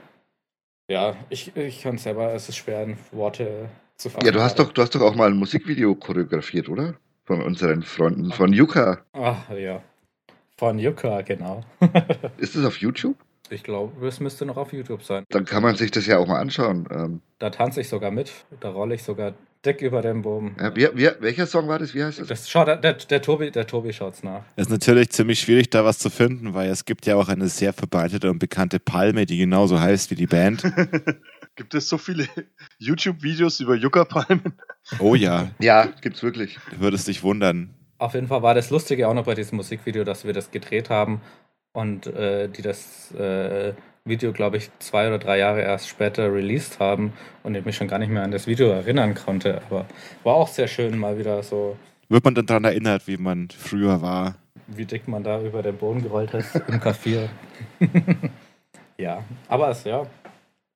ja, ich, ich kann selber, es ist schwer in Worte zu fassen. Ja, du hast doch, du hast doch auch mal ein Musikvideo choreografiert, oder? Von unseren Freunden von Yuka. Ach ja. Von Yuka, genau. Ist das auf YouTube? Ich glaube, es müsste noch auf YouTube sein. Dann kann man sich das ja auch mal anschauen. Ähm, Da tanze ich sogar mit. Da rolle ich sogar dick über den Boden. ja, wie, wie, welcher Song war das? Wie heißt das? Das schaut, der, der, Tobi, der Tobi schaut's nach. Es ist natürlich ziemlich schwierig, da was zu finden, weil es gibt ja auch eine sehr verbreitete und bekannte Palme, die genauso heißt wie die Band. Gibt es so viele YouTube-Videos über Yucca-Palmen? Oh ja, Ja, gibt's wirklich. du würdest dich wundern. Auf jeden Fall war das Lustige auch noch bei diesem Musikvideo, dass wir das gedreht haben und äh, die das äh, Video, glaube ich, zwei oder drei Jahre erst später released haben und ich mich schon gar nicht mehr an das Video erinnern konnte. Aber war auch sehr schön, mal wieder so, Wird man dann daran erinnert, wie man früher war? wie dick man da über den Boden gerollt ist im Café. ja, aber es ja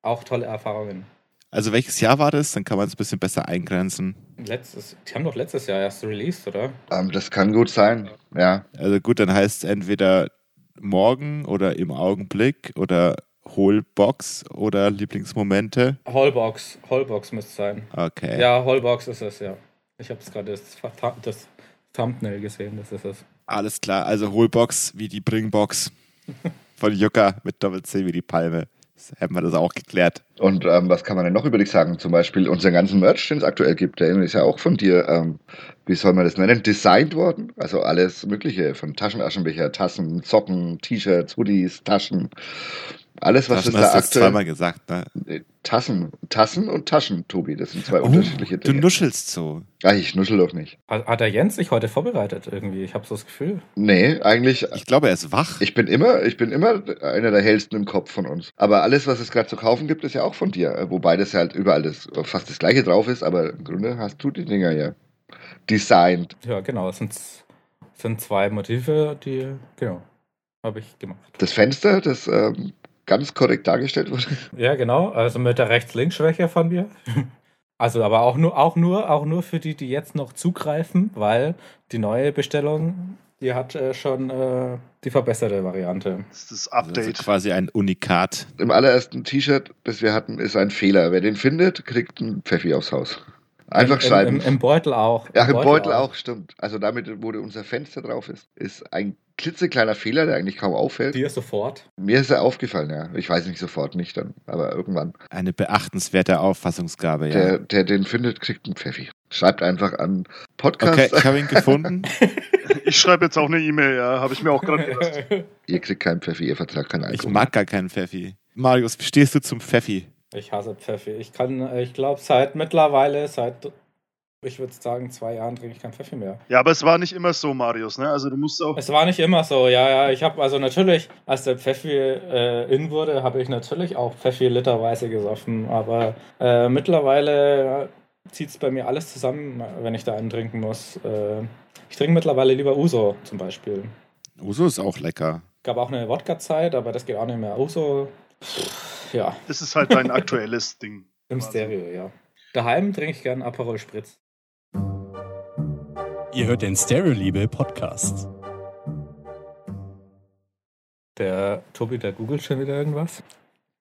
auch tolle Erfahrungen. Also welches Jahr war das? Dann kann man es ein bisschen besser eingrenzen. Letztes, die haben doch letztes Jahr erst released, oder? Ähm, das kann gut sein. Ja. Also gut, dann heißt es entweder morgen oder im Augenblick oder Hohlbox oder Lieblingsmomente. Hallbox, Hallbox müsste sein. Okay. Ja, Hallbox ist es, ja. Ich habe es gerade das, das Thumbnail gesehen, das ist es. Alles klar, also Hohlbox wie die Bringbox von Yucca mit Doppel-C wie die Palme. Hätten wir das auch geklärt. Und ähm, was kann man denn noch über dich sagen? Zum Beispiel unseren ganzen Merch, den es aktuell gibt, der ist ja auch von dir, ähm, wie soll man das nennen, designt worden. Also alles Mögliche, von Taschenaschenbecher, Tassen, Socken, T-Shirts, Hoodies, Taschen. Alles, was Taschen es hast da du jetzt aktuell... zweimal gesagt, ne? Äh, Tassen, Tassen und Taschen, Tobi, das sind zwei Oh, unterschiedliche du Dinge. nuschelst so. Ach, ich nuschel doch nicht. Hat, hat der Jens sich heute vorbereitet irgendwie? Ich habe so das Gefühl. Nee, eigentlich, Ich glaube, er ist wach. ich bin immer, ich bin immer einer der hellsten im Kopf von uns. Aber alles, was es gerade zu kaufen gibt, ist ja auch von dir. Wobei das halt überall das, fast das gleiche drauf ist, aber im Grunde hast du die Dinger ja designt. Ja, genau, es sind, sind zwei Motive, die, genau, habe ich gemacht. Das Fenster, das ähm, ganz korrekt dargestellt wurde. Ja, genau, also mit der Rechts-Links-Schwäche von mir. Also aber auch nur, auch nur, auch nur für die, die jetzt noch zugreifen, weil die neue Bestellung, die hat äh, schon äh, die verbesserte Variante. Das ist das Also Update. quasi ein Unikat. Im allerersten T-Shirt, das wir hatten, ist ein Fehler. Wer den findet, kriegt einen Pfeffi aufs Haus. Einfach schreiben. Im, im, Im Beutel auch. Ja, im Beutel auch, stimmt. Also damit, wo unser Fenster drauf ist, ist ein klitzekleiner Fehler, der eigentlich kaum auffällt. Dir sofort. Mir ist er aufgefallen, ja. Ich weiß nicht sofort nicht dann, aber irgendwann. Eine beachtenswerte Auffassungsgabe, ja. Der, der den findet, kriegt einen Pfeffi. Schreibt einfach an Podcast. Okay, ich habe ihn gefunden. Ich schreibe jetzt auch eine E-Mail, ja, habe ich mir auch gerade gedacht. Ihr kriegt keinen Pfeffi, ihr vertragt keinen Ich Alkohol. mag gar keinen Pfeffi. Marius, wie stehst du zum Pfeffi? Ich hasse Pfeffi. Ich kann, äh, ich glaube, seit mittlerweile, seit, ich würde sagen, zwei Jahren trinke ich kein Pfeffi mehr. Ja, aber es war nicht immer so, Marius, ne? Also du musst auch. Es war nicht immer so, ja, ja. Ich habe also natürlich, als der Pfeffi äh, in wurde, habe ich natürlich auch Pfeffi literweise gesoffen. Aber äh, mittlerweile zieht es bei mir alles zusammen, wenn ich da einen trinken muss. Äh, ich trinke mittlerweile lieber Uso zum Beispiel. Uso ist auch lecker. Gab auch eine Wodka-Zeit, aber das geht auch nicht mehr. Uso, ja, Das ist halt dein aktuelles Ding. im quasi. Stereo, ja. Daheim trinke ich gern Aperol Spritz. Ihr hört den Stereo-Liebe Podcast. Der Tobi, der googelt schon wieder irgendwas.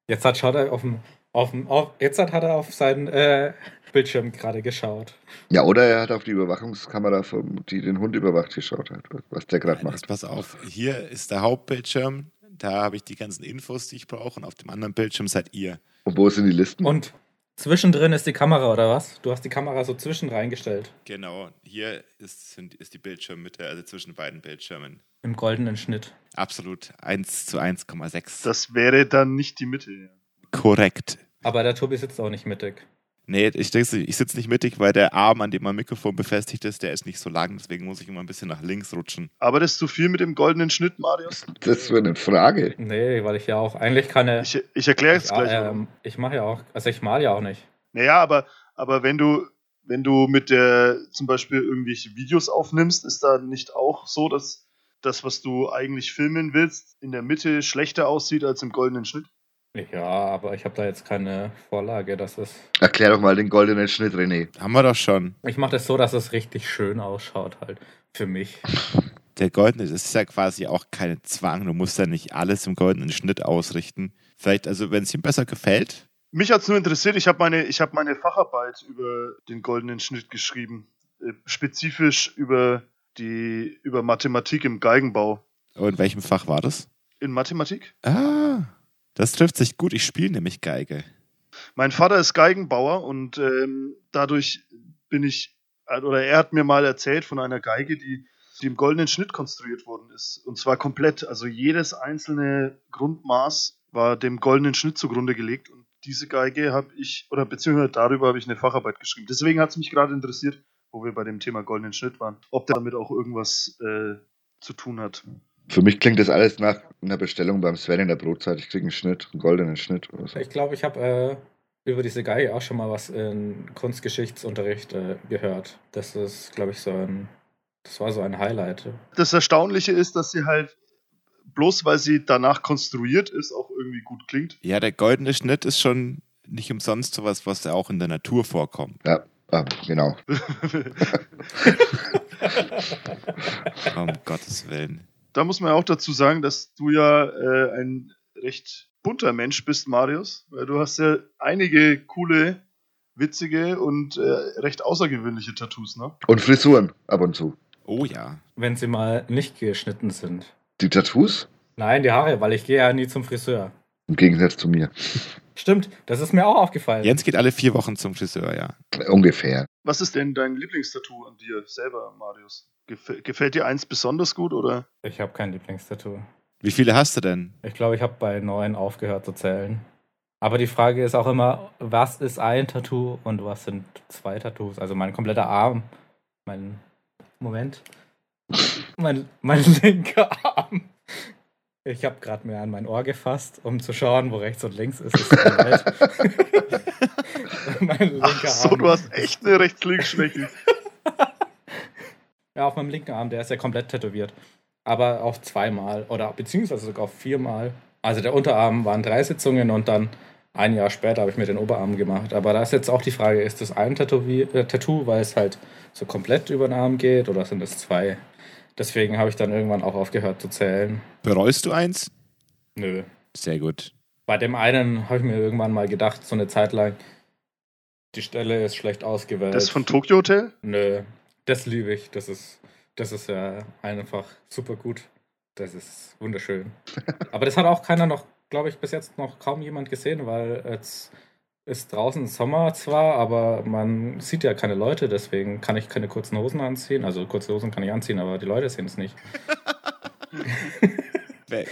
Jetzt hat, schaut er auf dem, Auf, dem- auf, jetzt hat er auf seinen äh, Bildschirm gerade geschaut. Ja, oder er hat auf die Überwachungskamera, vom, die den Hund überwacht, geschaut hat, was der gerade macht. pass auf, hier ist der Hauptbildschirm. Da habe ich die ganzen Infos, die ich brauche. Und auf dem anderen Bildschirm seid ihr. Und wo sind die Listen? Und zwischendrin ist die Kamera, oder was? Du hast die Kamera so zwischen reingestellt. Genau, hier ist, sind, ist die Bildschirmmitte, also zwischen beiden Bildschirmen. Im goldenen Schnitt. Absolut 1 zu 1,6. Das wäre dann nicht die Mitte. Ja. Korrekt. Aber der Tobi sitzt auch nicht mittig. Nee, ich, sitze- ich sitze nicht mittig, weil der Arm, an dem mein Mikrofon befestigt ist, der ist nicht so lang. Deswegen muss ich immer ein bisschen nach links rutschen. Aber das ist zu viel mit dem goldenen Schnitt, Marius. Das wäre eine Frage. Nee, weil ich ja auch eigentlich keine. Ich, ich erkläre es ja, gleich. ähm, ich mache ja auch, also ich mal ja auch nicht. Naja, aber, aber wenn du, wenn du mit der zum Beispiel irgendwelche Videos aufnimmst, ist da nicht auch so, dass das, was du eigentlich filmen willst, in der Mitte schlechter aussieht als im goldenen Schnitt? Ja, aber ich habe da jetzt keine Vorlage. Das ist. Erklär doch mal den goldenen Schnitt, René. Haben wir doch schon. Ich mache das so, dass es richtig schön ausschaut, halt. Für mich. Der goldene, das ist ja quasi auch kein Zwang. Du musst ja nicht alles im goldenen Schnitt ausrichten. Vielleicht, also wenn es ihm besser gefällt, Mich hat es nur interessiert, ich habe meine, ich hab meine Facharbeit über den goldenen Schnitt geschrieben. Äh, spezifisch über, die, über Mathematik im Geigenbau. oh, in welchem Fach war das? In Mathematik? Ah, das trifft sich gut. Ich spiele nämlich Geige. Mein Vater ist Geigenbauer und ähm, dadurch bin ich, oder er hat mir mal erzählt von einer Geige, die, die im goldenen Schnitt konstruiert worden ist. Und zwar komplett. Also jedes einzelne Grundmaß war dem goldenen Schnitt zugrunde gelegt. Und diese Geige habe ich, oder beziehungsweise darüber habe ich eine Facharbeit geschrieben. Deswegen hat es mich gerade interessiert, wo wir bei dem Thema goldenen Schnitt waren, ob der damit auch irgendwas äh, zu tun hat. Für mich klingt das alles nach einer Bestellung beim Sven in der Brotzeit. Ich kriege einen Schnitt, einen goldenen Schnitt oder so. Ich glaube, ich habe äh, über diese Geige auch schon mal was in Kunstgeschichtsunterricht äh, gehört. Das ist, glaube ich, so ein. Das war so ein Highlight. Das Erstaunliche ist, dass sie halt bloß weil sie danach konstruiert ist, auch irgendwie gut klingt. Ja, der goldene Schnitt ist schon nicht umsonst sowas, was ja auch in der Natur vorkommt. Ja, ah, genau. Um Gottes Willen. Da muss man ja auch dazu sagen, dass du ja äh, ein recht bunter Mensch bist, Marius. Weil du hast ja einige coole, witzige und äh, recht außergewöhnliche Tattoos, ne? Und Frisuren ab und zu. Oh ja. Wenn sie mal nicht geschnitten sind. Die Tattoos? Nein, die Haare, weil ich gehe ja nie zum Friseur. Im Gegensatz zu mir. Stimmt, das ist mir auch aufgefallen. Jens geht alle vier Wochen zum Friseur, ja. Ungefähr. Was ist denn dein Lieblingstattoo an dir selber, Marius? Gef gefällt dir eins besonders gut oder? Ich habe kein Lieblingstattoo. Wie viele hast du denn? Ich glaube, ich habe bei neun aufgehört zu zählen. Aber die Frage ist auch immer, was ist ein Tattoo und was sind zwei Tattoos? Also mein kompletter Arm, mein Moment, mein, mein linker Arm. Ich habe gerade mir an mein Ohr gefasst, um zu schauen, wo rechts und links ist. ist linker Ach so, Arm. du hast echt eine Rechts-Links-Schwäche. Ja, auf meinem linken Arm, der ist ja komplett tätowiert. Aber auf zweimal oder beziehungsweise sogar auf viermal. Also der Unterarm waren drei Sitzungen und dann ein Jahr später habe ich mir den Oberarm gemacht. Aber da ist jetzt auch die Frage, ist das ein Tätowier äh, Tattoo, weil es halt so komplett über den Arm geht oder sind es zwei? Deswegen habe ich dann irgendwann auch aufgehört zu zählen. Bereust du eins? Nö. Sehr gut. Bei dem einen habe ich mir irgendwann mal gedacht, so eine Zeit lang, die Stelle ist schlecht ausgewählt. Das von Tokyo Hotel? Nö, das liebe ich. Das ist, das ist ja einfach super gut. Das ist wunderschön. Aber das hat auch keiner noch, glaube ich, bis jetzt noch kaum jemand gesehen, weil jetzt ist draußen Sommer zwar, aber man sieht ja keine Leute, deswegen kann ich keine kurzen Hosen anziehen. Also kurze Hosen kann ich anziehen, aber die Leute sehen es nicht.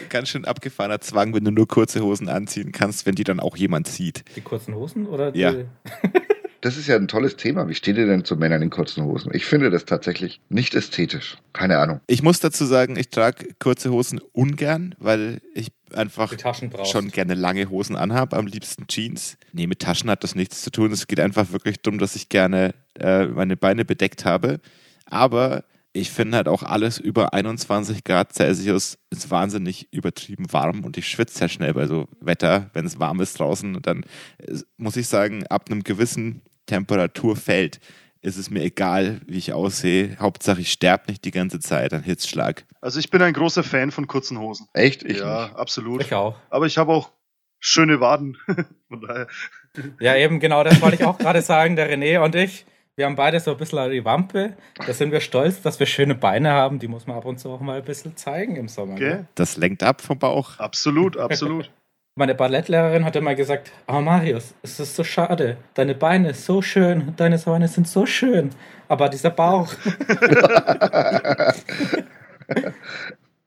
Ganz schön abgefahrener Zwang, wenn du nur kurze Hosen anziehen kannst, wenn die dann auch jemand sieht. Die kurzen Hosen oder die? Ja. Das ist ja ein tolles Thema. Wie steht ihr denn zu Männern in kurzen Hosen? Ich finde das tatsächlich nicht ästhetisch. Keine Ahnung. Ich muss dazu sagen, ich trage kurze Hosen ungern, weil ich einfach schon gerne lange Hosen anhabe, am liebsten Jeans. Nee, mit Taschen hat das nichts zu tun. Es geht einfach wirklich darum, dass ich gerne äh, meine Beine bedeckt habe. Aber ich finde halt auch alles über 21 Grad Celsius ist wahnsinnig übertrieben warm und ich schwitze sehr schnell bei so Wetter, wenn es warm ist draußen. Und dann äh, muss ich sagen, ab einem gewissen Temperaturfeld ist es mir egal, wie ich aussehe. Hauptsache, ich sterbe nicht die ganze Zeit an Hitzschlag. Also ich bin ein großer Fan von kurzen Hosen. Echt? Ich ja, nicht. absolut. Ich auch. Aber ich habe auch schöne Waden. Von daher. Ja, eben genau, das wollte ich auch gerade sagen. Der René und ich, wir haben beide so ein bisschen die Wampe. Da sind wir stolz, dass wir schöne Beine haben. Die muss man ab und zu auch mal ein bisschen zeigen im Sommer. Okay? Ne? Das lenkt ab vom Bauch. Absolut, absolut. Meine Ballettlehrerin hat immer gesagt, oh Marius, es ist so schade. Deine Beine sind so schön, deine Beine sind so schön. Aber dieser Bauch.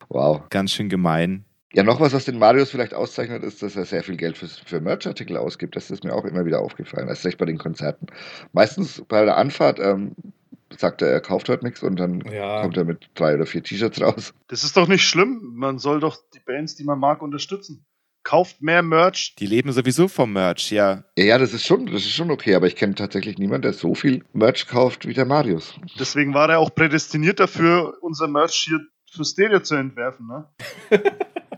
wow. Ganz schön gemein. Ja, noch was, was den Marius vielleicht auszeichnet, ist, dass er sehr viel Geld für, für Merchartikel ausgibt. Das ist mir auch immer wieder aufgefallen, erst recht bei den Konzerten. Meistens bei der Anfahrt ähm, sagt er, er kauft heute nichts und dann Ja. kommt er mit drei oder vier T-Shirts raus. Das ist doch nicht schlimm. Man soll doch die Bands, die man mag, unterstützen. Kauft mehr Merch. Die leben sowieso vom Merch, ja. Ja, ja, das ist schon, das ist schon okay, aber ich kenne tatsächlich niemanden, der so viel Merch kauft wie der Marius. Deswegen war er auch prädestiniert dafür, unser Merch hier für Stereo zu entwerfen. Ne?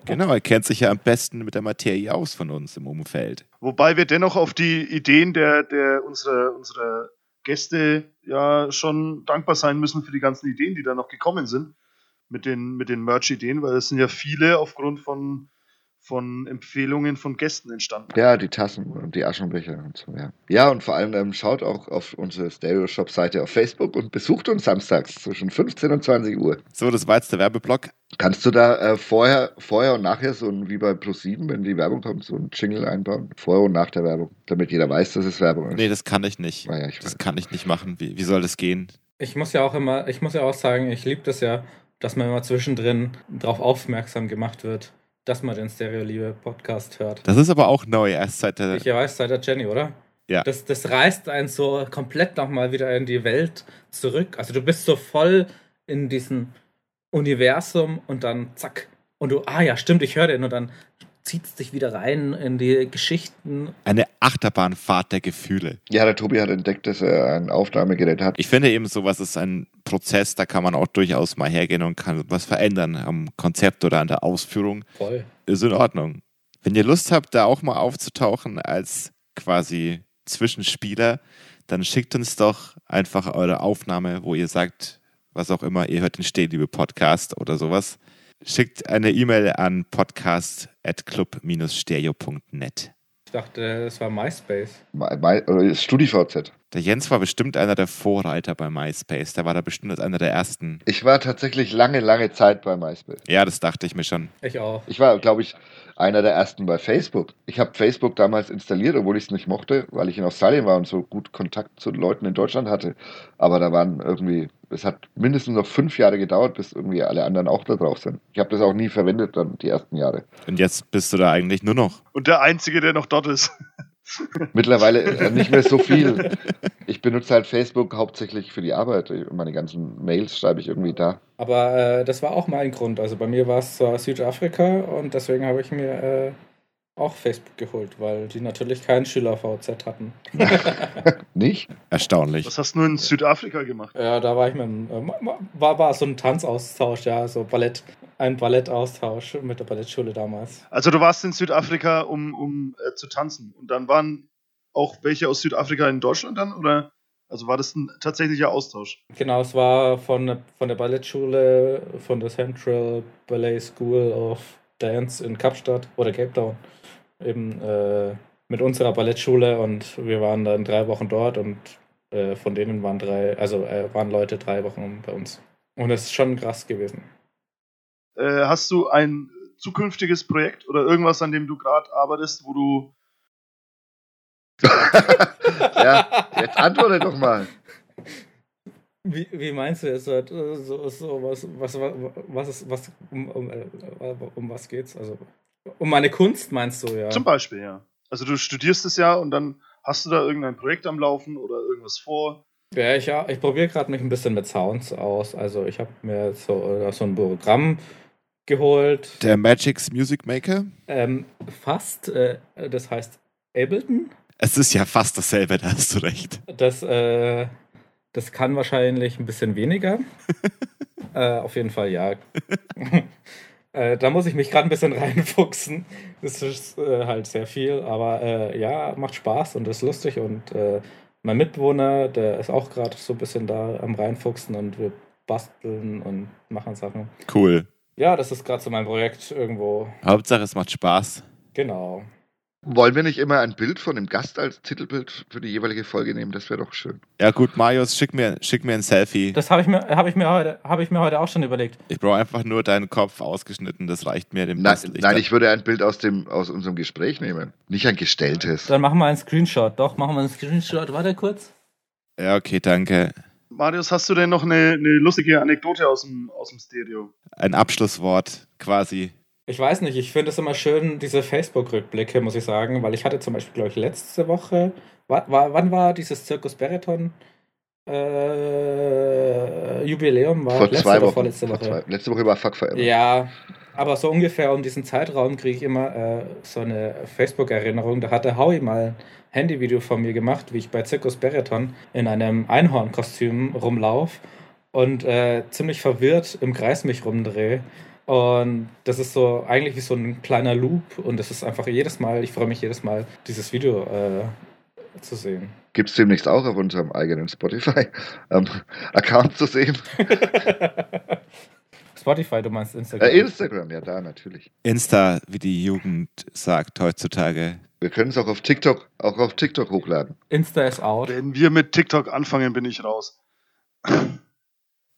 Genau, er kennt sich ja am besten mit der Materie aus von uns im Umfeld. Wobei wir dennoch auf die Ideen der, der unserer, unserer Gäste ja schon dankbar sein müssen für die ganzen Ideen, die da noch gekommen sind mit den, mit den Merch-Ideen, weil es sind ja viele aufgrund von, von Empfehlungen von Gästen entstanden. Ja, die Tassen und die Aschenbecher und so, ja. Ja, und vor allem ähm, schaut auch auf unsere Stereo-Shop-Seite auf Facebook und besucht uns samstags zwischen 15 und 20 Uhr. So, das war jetzt der Werbeblock. Kannst du da äh, vorher, vorher und nachher so ein, wie bei Pro7, wenn die Werbung kommt, so ein Jingle einbauen? Vorher und nach der Werbung, damit jeder weiß, dass es Werbung ist. Nee, das kann ich nicht. Ah ja, ich Das kann ich nicht machen. Wie, wie soll das gehen? Ich muss ja auch immer, ich muss ja auch sagen, ich liebe das ja, dass man immer zwischendrin darauf aufmerksam gemacht wird, dass man den Stereo-Liebe-Podcast hört. Das ist aber auch neu, erst seit der. Ich weiß seit der Jenny, oder? Ja. Das, das reißt einen so komplett nochmal wieder in die Welt zurück. Also du bist so voll in diesem Universum und dann zack. Und du, ah ja, stimmt, ich höre den. Und dann zieht es dich wieder rein in die Geschichten. Eine Achterbahnfahrt der Gefühle. Ja, der Tobi hat entdeckt, dass er ein Aufnahmegerät hat. Ich finde eben, sowas ist ein Prozess, da kann man auch durchaus mal hergehen und kann was verändern am Konzept oder an der Ausführung. Voll. Ist in Ordnung. Wenn ihr Lust habt, da auch mal aufzutauchen als quasi Zwischenspieler, dann schickt uns doch einfach eure Aufnahme, wo ihr sagt, was auch immer, ihr hört den Stehliebe-Podcast oder sowas. Schickt eine E-Mail an podcast.club-stereo.net. Ich dachte, es war MySpace. My, my, StudiVZ. Der Jens war bestimmt einer der Vorreiter bei MySpace. Der war da bestimmt als einer der ersten. Ich war tatsächlich lange, lange Zeit bei MySpace. Ja, das dachte ich mir schon. Ich auch. Ich war, glaube ich, einer der ersten bei Facebook. Ich habe Facebook damals installiert, obwohl ich es nicht mochte, weil ich in Australien war und so gut Kontakt zu Leuten in Deutschland hatte. Aber da waren irgendwie, es hat mindestens noch fünf Jahre gedauert, bis irgendwie alle anderen auch da drauf sind. Ich habe das auch nie verwendet, dann die ersten Jahre. Und jetzt bist du da eigentlich nur noch. Und der Einzige, der noch dort ist. Mittlerweile äh, nicht mehr so viel. Ich benutze halt Facebook hauptsächlich für die Arbeit. Meine ganzen Mails schreibe ich irgendwie da. Aber äh, das war auch mein Grund. Also bei mir war es zwar Südafrika und deswegen habe ich mir äh, auch Facebook geholt, weil die natürlich keinen Schüler-VZ hatten. Nicht? Erstaunlich. Was hast du nur in Südafrika gemacht? Ja, da war ich mit dem, äh, war, war so ein Tanzaustausch, ja, so Ballett, ein Ballettaustausch mit der Ballettschule damals. Also du warst in Südafrika, um, um äh, zu tanzen. Und dann waren auch welche aus Südafrika in Deutschland dann? Oder also war das ein tatsächlicher Austausch? Genau, es war von, von der Ballettschule, von der Central Ballet School of Dance in Kapstadt oder Cape Town. Eben äh, mit unserer Ballettschule und wir waren dann drei Wochen dort und äh, von denen waren drei, also äh, waren Leute drei Wochen bei uns. Und es ist schon krass gewesen. Äh, hast du ein zukünftiges Projekt oder irgendwas, an dem du gerade arbeitest, wo du ja, jetzt antworte doch mal. Wie, wie meinst du jetzt halt, äh, so, so was, was, was, was ist, was, um, um, äh, um was geht's? Also, um meine Kunst meinst du, ja? zum Beispiel, ja. Also du studierst es ja und dann hast du da irgendein Projekt am Laufen oder irgendwas vor. Ja, ich, ja, ich probiere gerade mich ein bisschen mit Sounds aus. Also ich habe mir so, äh, so ein Programm geholt. Der Magic's Music Maker? Ähm, fast, äh, das heißt Ableton. Es ist ja fast dasselbe, da hast du recht. Das, äh, das kann wahrscheinlich ein bisschen weniger. äh, auf jeden Fall ja. äh, da muss ich mich gerade ein bisschen reinfuchsen. Das ist äh, halt sehr viel, aber äh, ja, macht Spaß und ist lustig. Und äh, mein Mitbewohner, der ist auch gerade so ein bisschen da am reinfuchsen und wir basteln und machen Sachen. Cool. Ja, das ist gerade so mein Projekt irgendwo. Hauptsache, es macht Spaß. Genau. Wollen wir nicht immer ein Bild von dem Gast als Titelbild für die jeweilige Folge nehmen? Das wäre doch schön. Ja gut, Marius, schick mir, schick mir ein Selfie. Das habe ich, mir, hab ich, mir heute- hab ich mir heute auch schon überlegt. Ich brauche einfach nur deinen Kopf ausgeschnitten, das reicht mir. Dem Nein, Licht- nein, ich würde ein Bild aus, dem, aus unserem Gespräch nehmen. Nicht ein gestelltes. Dann machen wir einen Screenshot. Doch, machen wir einen Screenshot. Warte kurz. Ja, okay, danke. Marius, hast du denn noch eine, eine lustige Anekdote aus dem, aus dem Stereo? Ein Abschlusswort quasi. Ich weiß nicht, ich finde es immer schön, diese Facebook-Rückblicke, muss ich sagen, weil ich hatte zum Beispiel, glaube ich, letzte Woche, wa- wa- wann war dieses Zirkus Barathon äh, Jubiläum? War Vor letzte zwei Wochen. vorletzte Vor Woche? zwei, letzte Woche war Fuck Forever. Ja, aber so ungefähr um diesen Zeitraum kriege ich immer äh, so eine Facebook-Erinnerung. Da hatte Howie mal ein Handyvideo von mir gemacht, wie ich bei Zirkus Barathon in einem Einhornkostüm rumlauf und äh, ziemlich verwirrt im Kreis mich rumdrehe. Und das ist so eigentlich wie so ein kleiner Loop und das ist einfach jedes Mal, ich freue mich jedes Mal, dieses Video äh, zu sehen. Gibt es demnächst auch auf unserem eigenen Spotify-Account zu sehen. Spotify, du meinst Instagram. Äh, Instagram, ja, da natürlich. Insta, wie die Jugend sagt heutzutage. Wir können es auch auf TikTok, auch auf TikTok hochladen. Insta ist out. Wenn wir mit TikTok anfangen, bin ich raus.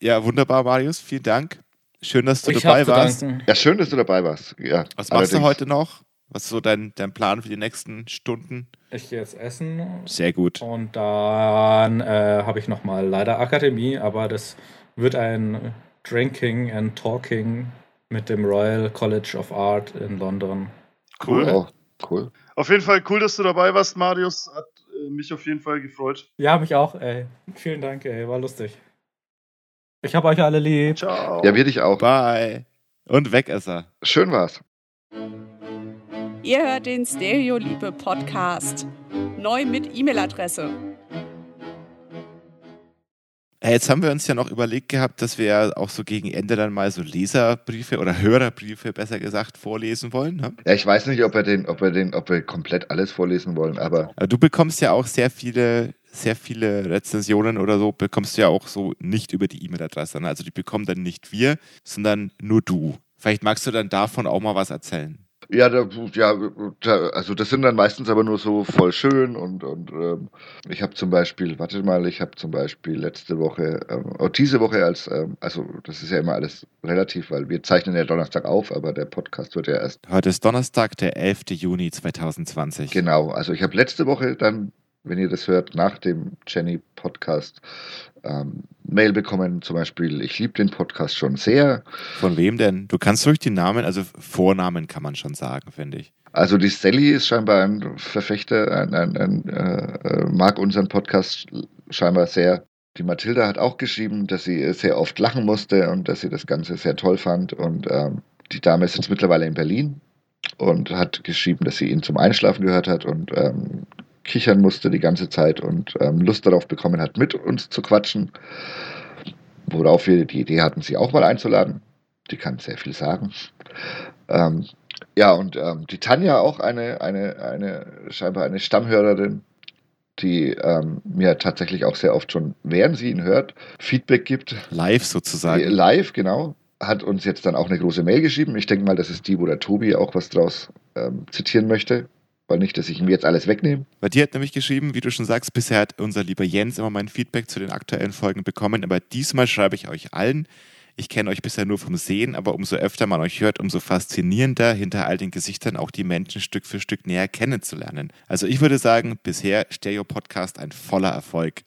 Ja, wunderbar, Marius. Vielen Dank. Schön, dass du Ich dabei warst. danken. Ja, schön, dass du dabei warst. Ja, Was machst du allerdings. heute noch? Was ist so dein, dein Plan für die nächsten Stunden? Ich gehe jetzt essen Sehr gut. Und dann äh, habe ich nochmal leider Akademie, aber das wird ein Drinking and Talking mit dem Royal College of Art in London. Cool. Oh, cool. Auf jeden Fall cool, dass du dabei warst, Marius. Hat äh, mich auf jeden Fall gefreut. Ja, mich auch, ey. Vielen Dank, ey. War lustig. Ich habe euch alle lieb. Ciao. Ja, wir dich auch. Bye. Und Wegesser. Schön war's. Ihr hört den Stereoliebe Podcast. Neu mit E-Mail-Adresse. Hey, jetzt haben wir uns ja noch überlegt gehabt, dass wir ja auch so gegen Ende dann mal so Leserbriefe oder Hörerbriefe, besser gesagt, vorlesen wollen. Ne? Ja, ich weiß nicht, ob wir den, ob wir den, ob wir komplett alles vorlesen wollen, aber Aber Du bekommst ja auch sehr viele, sehr viele Rezensionen oder so, bekommst du ja auch so nicht über die E-Mail-Adresse. ne? Also die bekommen dann nicht wir, sondern nur du. Vielleicht magst du dann davon auch mal was erzählen. ja, da, ja, da, also das sind dann meistens aber nur so voll schön und, und ähm, ich habe zum Beispiel, warte mal, ich habe zum Beispiel letzte Woche, ähm, oh, diese Woche als, ähm, also das ist ja immer alles relativ, weil wir zeichnen ja Donnerstag auf, aber der Podcast wird ja erst Heute ist Donnerstag, der 11. Juni 2020. Genau, also ich habe letzte Woche dann, wenn ihr das hört, nach dem Jenny-Podcast ähm, Mail bekommen, zum Beispiel, ich liebe den Podcast schon sehr. Von wem denn? Du kannst durch die Namen, also Vornamen kann man schon sagen, finde ich. Also die Sally ist scheinbar ein Verfechter, ein, ein, ein, äh, äh, mag unseren Podcast scheinbar sehr. Die Mathilda hat auch geschrieben, dass sie sehr oft lachen musste und dass sie das Ganze sehr toll fand. Und ähm, die Dame ist jetzt mittlerweile in Berlin und hat geschrieben, dass sie ihn zum Einschlafen gehört hat und ähm, kichern musste die ganze Zeit und ähm, Lust darauf bekommen hat, mit uns zu quatschen. Worauf wir die Idee hatten, sie auch mal einzuladen. Die kann sehr viel sagen. Ähm, ja, und ähm, die Tanja auch eine, eine, eine, scheinbar eine Stammhörerin, die ähm, mir tatsächlich auch sehr oft schon, während sie ihn hört, Feedback gibt. Live sozusagen. Live, genau. Hat uns jetzt dann auch eine große Mail geschrieben. Ich denke mal, das ist die, wo der Tobi auch was draus ähm, zitieren möchte. Weil nicht, dass ich ihm jetzt alles wegnehme. Bei dir hat nämlich geschrieben, wie du schon sagst, bisher hat unser lieber Jens immer mein Feedback zu den aktuellen Folgen bekommen, aber diesmal schreibe ich euch allen. Ich kenne euch bisher nur vom Sehen, aber umso öfter man euch hört, umso faszinierender hinter all den Gesichtern auch die Menschen Stück für Stück näher kennenzulernen. Also ich würde sagen, bisher Stereo Podcast ein voller Erfolg.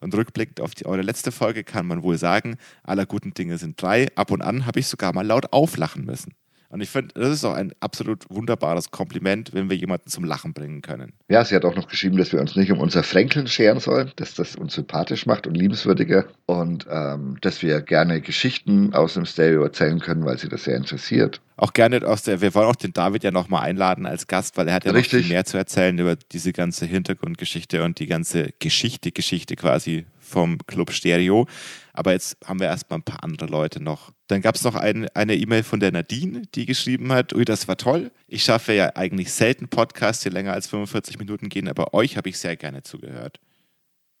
Und rückblickend auf die, eure letzte Folge kann man wohl sagen, aller guten Dinge sind drei. Ab und an habe ich sogar mal laut auflachen müssen. Und ich finde, das ist auch ein absolut wunderbares Kompliment, wenn wir jemanden zum Lachen bringen können. Ja, sie hat auch noch geschrieben, dass wir uns nicht um unser Fränkeln scheren sollen, dass das uns sympathisch macht und liebenswürdiger und ähm, dass wir gerne Geschichten aus dem Stereo erzählen können, weil sie das sehr interessiert. Auch gerne aus der, wir wollen auch den David ja nochmal einladen als Gast, weil er hat ja Richtig. noch viel mehr zu erzählen über diese ganze Hintergrundgeschichte und die ganze Geschichte, Geschichte quasi vom Club Stereo. Aber jetzt haben wir erstmal ein paar andere Leute noch. Dann gab es noch ein, eine E-Mail von der Nadine, die geschrieben hat, ui, das war toll. Ich schaffe ja eigentlich selten Podcasts, die länger als 45 Minuten gehen, aber euch habe ich sehr gerne zugehört.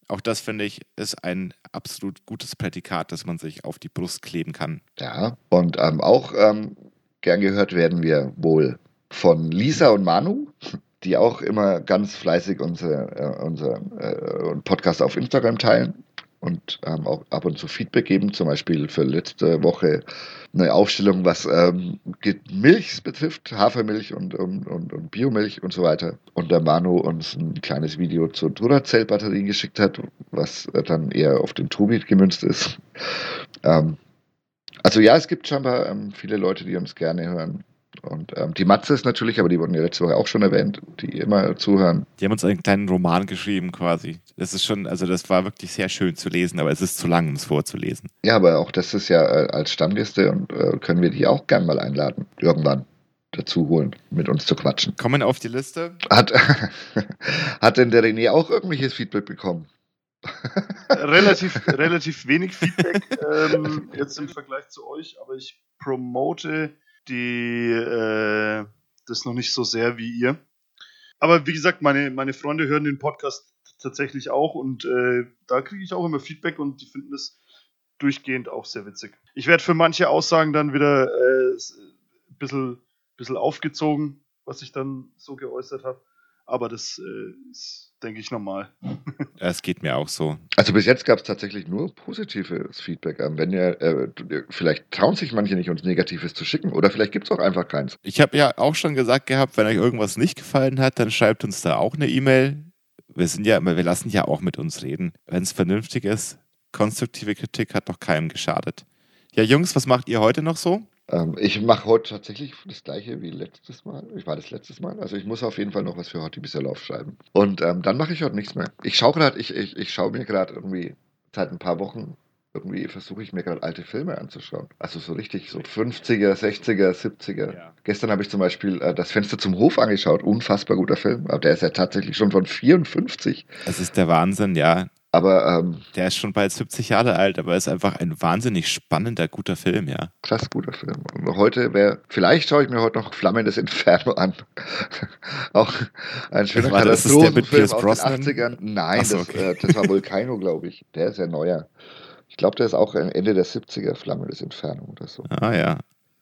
Auch das finde ich ist ein absolut gutes Prädikat, das man sich auf die Brust kleben kann. Ja, und ähm, auch ähm, gern gehört werden wir wohl von Lisa und Manu. Die auch immer ganz fleißig unser, äh, unser äh, Podcast auf Instagram teilen und ähm, auch ab und zu Feedback geben, zum Beispiel für letzte Woche eine Aufstellung, was ähm, Milch betrifft, Hafermilch und, und, und, und, Biomilch und so weiter. Und der Manu uns ein kleines Video zu Duracell-Batterien geschickt hat, was dann eher auf den Tobi gemünzt ist. Ähm, also ja, es gibt scheinbar ähm, viele Leute, die uns gerne hören. Und ähm, die Matze ist natürlich, aber die wurden ja letzte Woche auch schon erwähnt, die immer zuhören. Die haben uns einen kleinen Roman geschrieben quasi. Das ist schon, also das war wirklich sehr schön zu lesen, aber es ist zu lang, um es vorzulesen. Ja, aber auch das ist ja äh, als Stammgäste und äh, können wir die auch gern mal einladen, irgendwann dazu holen, mit uns zu quatschen. Kommen auf die Liste. Hat, hat denn der René auch irgendwelches Feedback bekommen? relativ, relativ wenig Feedback ähm, jetzt im Vergleich zu euch, aber ich promote die äh, das noch nicht so sehr wie ihr. Aber wie gesagt, meine, meine Freunde hören den Podcast tatsächlich auch und äh, da kriege ich auch immer Feedback und die finden es durchgehend auch sehr witzig. Ich werde für manche Aussagen dann wieder äh, ein bisschen, bisschen aufgezogen, was ich dann so geäußert habe. Aber das äh, ist, denke ich, normal. Es geht mir auch so. Also bis jetzt gab es tatsächlich nur positives Feedback. Ähm, wenn ihr, äh, vielleicht trauen sich manche nicht, uns Negatives zu schicken. Oder vielleicht gibt es auch einfach keins. Ich habe ja auch schon gesagt gehabt, wenn euch irgendwas nicht gefallen hat, dann schreibt uns da auch eine E-Mail. Wir sind ja, wir lassen ja auch mit uns reden. Wenn es vernünftig ist, konstruktive Kritik hat doch keinem geschadet. Ja, Jungs, was macht ihr heute noch so? Ähm, ich mache heute tatsächlich das gleiche wie letztes Mal. Ich war das letztes Mal. Also ich muss auf jeden Fall noch was für heute bisher aufschreiben. Und ähm, dann mache ich heute nichts mehr. Ich schaue gerade, ich, ich, ich schaue mir gerade irgendwie seit ein paar Wochen irgendwie versuche ich mir gerade alte Filme anzuschauen. Also so richtig so 50er, 60er, 70er. Ja. Gestern habe ich zum Beispiel äh, das Fenster zum Hof angeschaut. Unfassbar guter Film. Aber der ist ja tatsächlich schon von 54. Das ist der Wahnsinn, ja. Aber ähm, der ist schon bald 70 Jahre alt, aber ist einfach ein wahnsinnig spannender, guter Film, ja. Krass guter Film. Und heute wäre, vielleicht schaue ich mir heute noch Flammendes Inferno an. Auch ein schöner war, Katastrophenfilm aus Brosnan? den 80ern. Nein, so, das, okay. äh, das war Volcano, glaube ich. Der ist ja neuer. Ich glaube, der ist auch Ende der 70er, Flammendes Inferno oder so. Ah ja.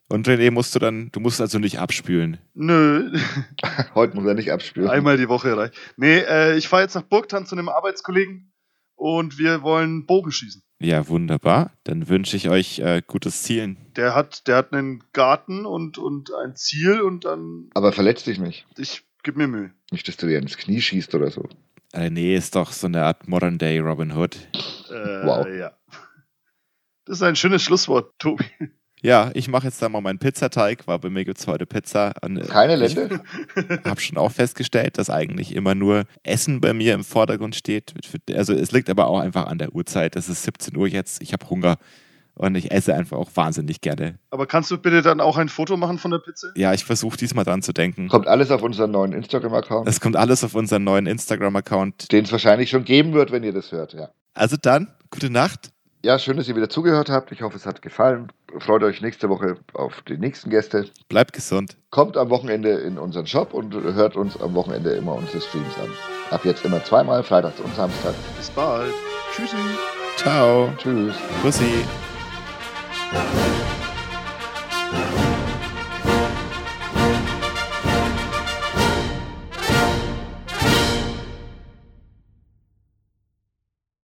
Und René musst du dann, du musst also nicht abspülen. Nö. Heute muss er nicht abspülen. Einmal die Woche reicht. Nee, äh, ich fahre jetzt nach Burgtan zu einem Arbeitskollegen und wir wollen Bogen schießen. Ja, wunderbar. Dann wünsche ich euch äh, gutes Zielen. Der hat, der hat einen Garten und, und ein Ziel und dann. Aber verletzt dich nicht. Ich gebe mir Mühe. Nicht, dass du dir ins Knie schießt oder so. Äh, nee, ist doch so eine Art Modern Day Robin Hood. Äh, wow. Ja. Das ist ein schönes Schlusswort, Tobi. Ja, ich mache jetzt da mal meinen Pizzateig, weil bei mir gibt es heute Pizza. Keine Lende? Ich habe schon auch festgestellt, dass eigentlich immer nur Essen bei mir im Vordergrund steht. Also es liegt aber auch einfach an der Uhrzeit. Es ist 17 Uhr jetzt, ich habe Hunger und ich esse einfach auch wahnsinnig gerne. Aber kannst du bitte dann auch ein Foto machen von der Pizza? Ja, ich versuche diesmal dran zu denken. Kommt alles auf unseren neuen Instagram-Account? Es kommt alles auf unseren neuen Instagram-Account. Den es wahrscheinlich schon geben wird, wenn ihr das hört, ja. Also dann, gute Nacht ja, schön, dass ihr wieder zugehört habt. Ich hoffe, es hat gefallen. Freut euch nächste Woche auf die nächsten Gäste. Bleibt gesund. Kommt am Wochenende in unseren Shop und hört uns am Wochenende immer unsere Streams an. Ab jetzt immer zweimal, Freitags und Samstag. Bis bald. Tschüssi. Ciao. Tschüss. Bussi.